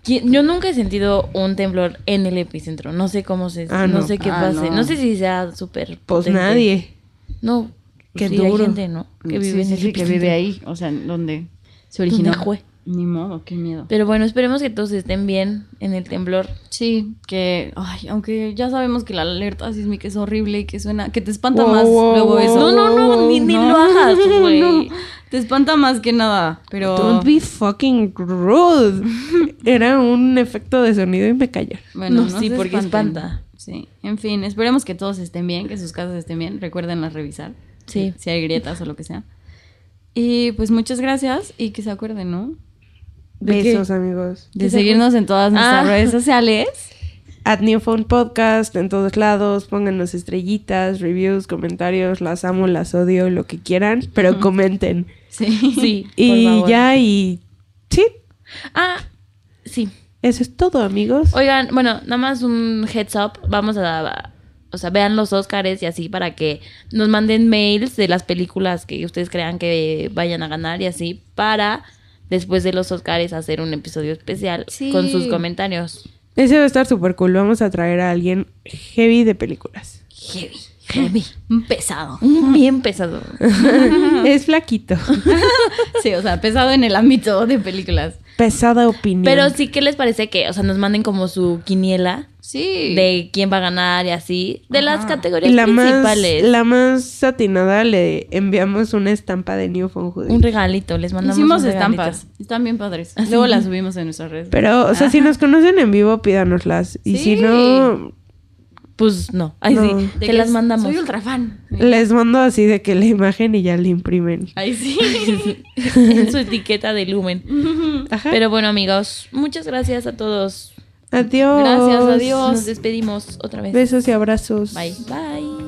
¿Quién- Yo nunca he sentido un temblor en el epicentro. No sé cómo se... Ah, no. no. sé qué Ah, pase. no. No. sé si sea súper Pues potente. nadie. No. Qué sí, duro. hay gente, ¿no? Que vive Sí, en sí, el sí, que vive ahí, o sea, donde se originó. Fue. Ni modo, qué miedo. Pero bueno, esperemos que todos estén bien en el temblor. Sí, que, ay, aunque ya sabemos que la alerta sísmica es horrible y que suena, que te espanta Wow, más wow, luego wow, eso. No, no, no, ni, ni lo hagas, güey. No, te espanta más que nada, pero... Don't be fucking rude. Era un efecto de sonido y me callé. Bueno, No, sí, porque espanten. espanta. Sí, en fin, esperemos que todos estén bien, que sus casas estén bien. Recuérdenlas revisar. Sí. Si hay grietas o lo que sea. Y pues muchas gracias y que se acuerden, ¿no? ¿De qué? Besos, amigos. De seguirnos en todas nuestras Ah. redes sociales. At New Phone Podcast en todos lados. Pónganos estrellitas, reviews, comentarios. Las amo, las odio, lo que quieran. Pero comenten. Sí. Sí, por Y favor. ya, y. Sí. Ah, Sí. Eso es todo, amigos. Oigan, bueno, nada más un heads up. Vamos a. O sea, vean los Oscars y así para que nos manden mails de las películas que ustedes crean que vayan a ganar y así para después de los Oscars hacer un episodio especial Sí. con sus comentarios. Ese va a estar súper cool. Vamos a traer a alguien heavy de películas. Heavy, heavy. Pesado. Bien pesado. es flaquito. Sí, o sea, pesado en el ámbito de películas. Pesada opinión. Pero sí, ¿qué les parece que, o sea, nos manden como su quiniela Sí. de quién va a ganar y así? De las categorías más, principales. la más atinada le enviamos una estampa de Newfoundland. Un regalito, les mandamos Hicimos un estampas. Están bien padres. Luego las subimos en nuestras redes. Pero, o sea, si nos conocen en vivo, pídanoslas. Y si no, Pues no. Ay, No. sí. De Te que las mandamos. Soy ultra fan. les mando así de que la imagen y ya la imprimen. Ay, sí. en su etiqueta de Lumen. Ajá. Pero bueno, amigos, muchas gracias a todos. adiós. Gracias, adiós. Nos despedimos otra vez. Besos y abrazos. Bye. Bye.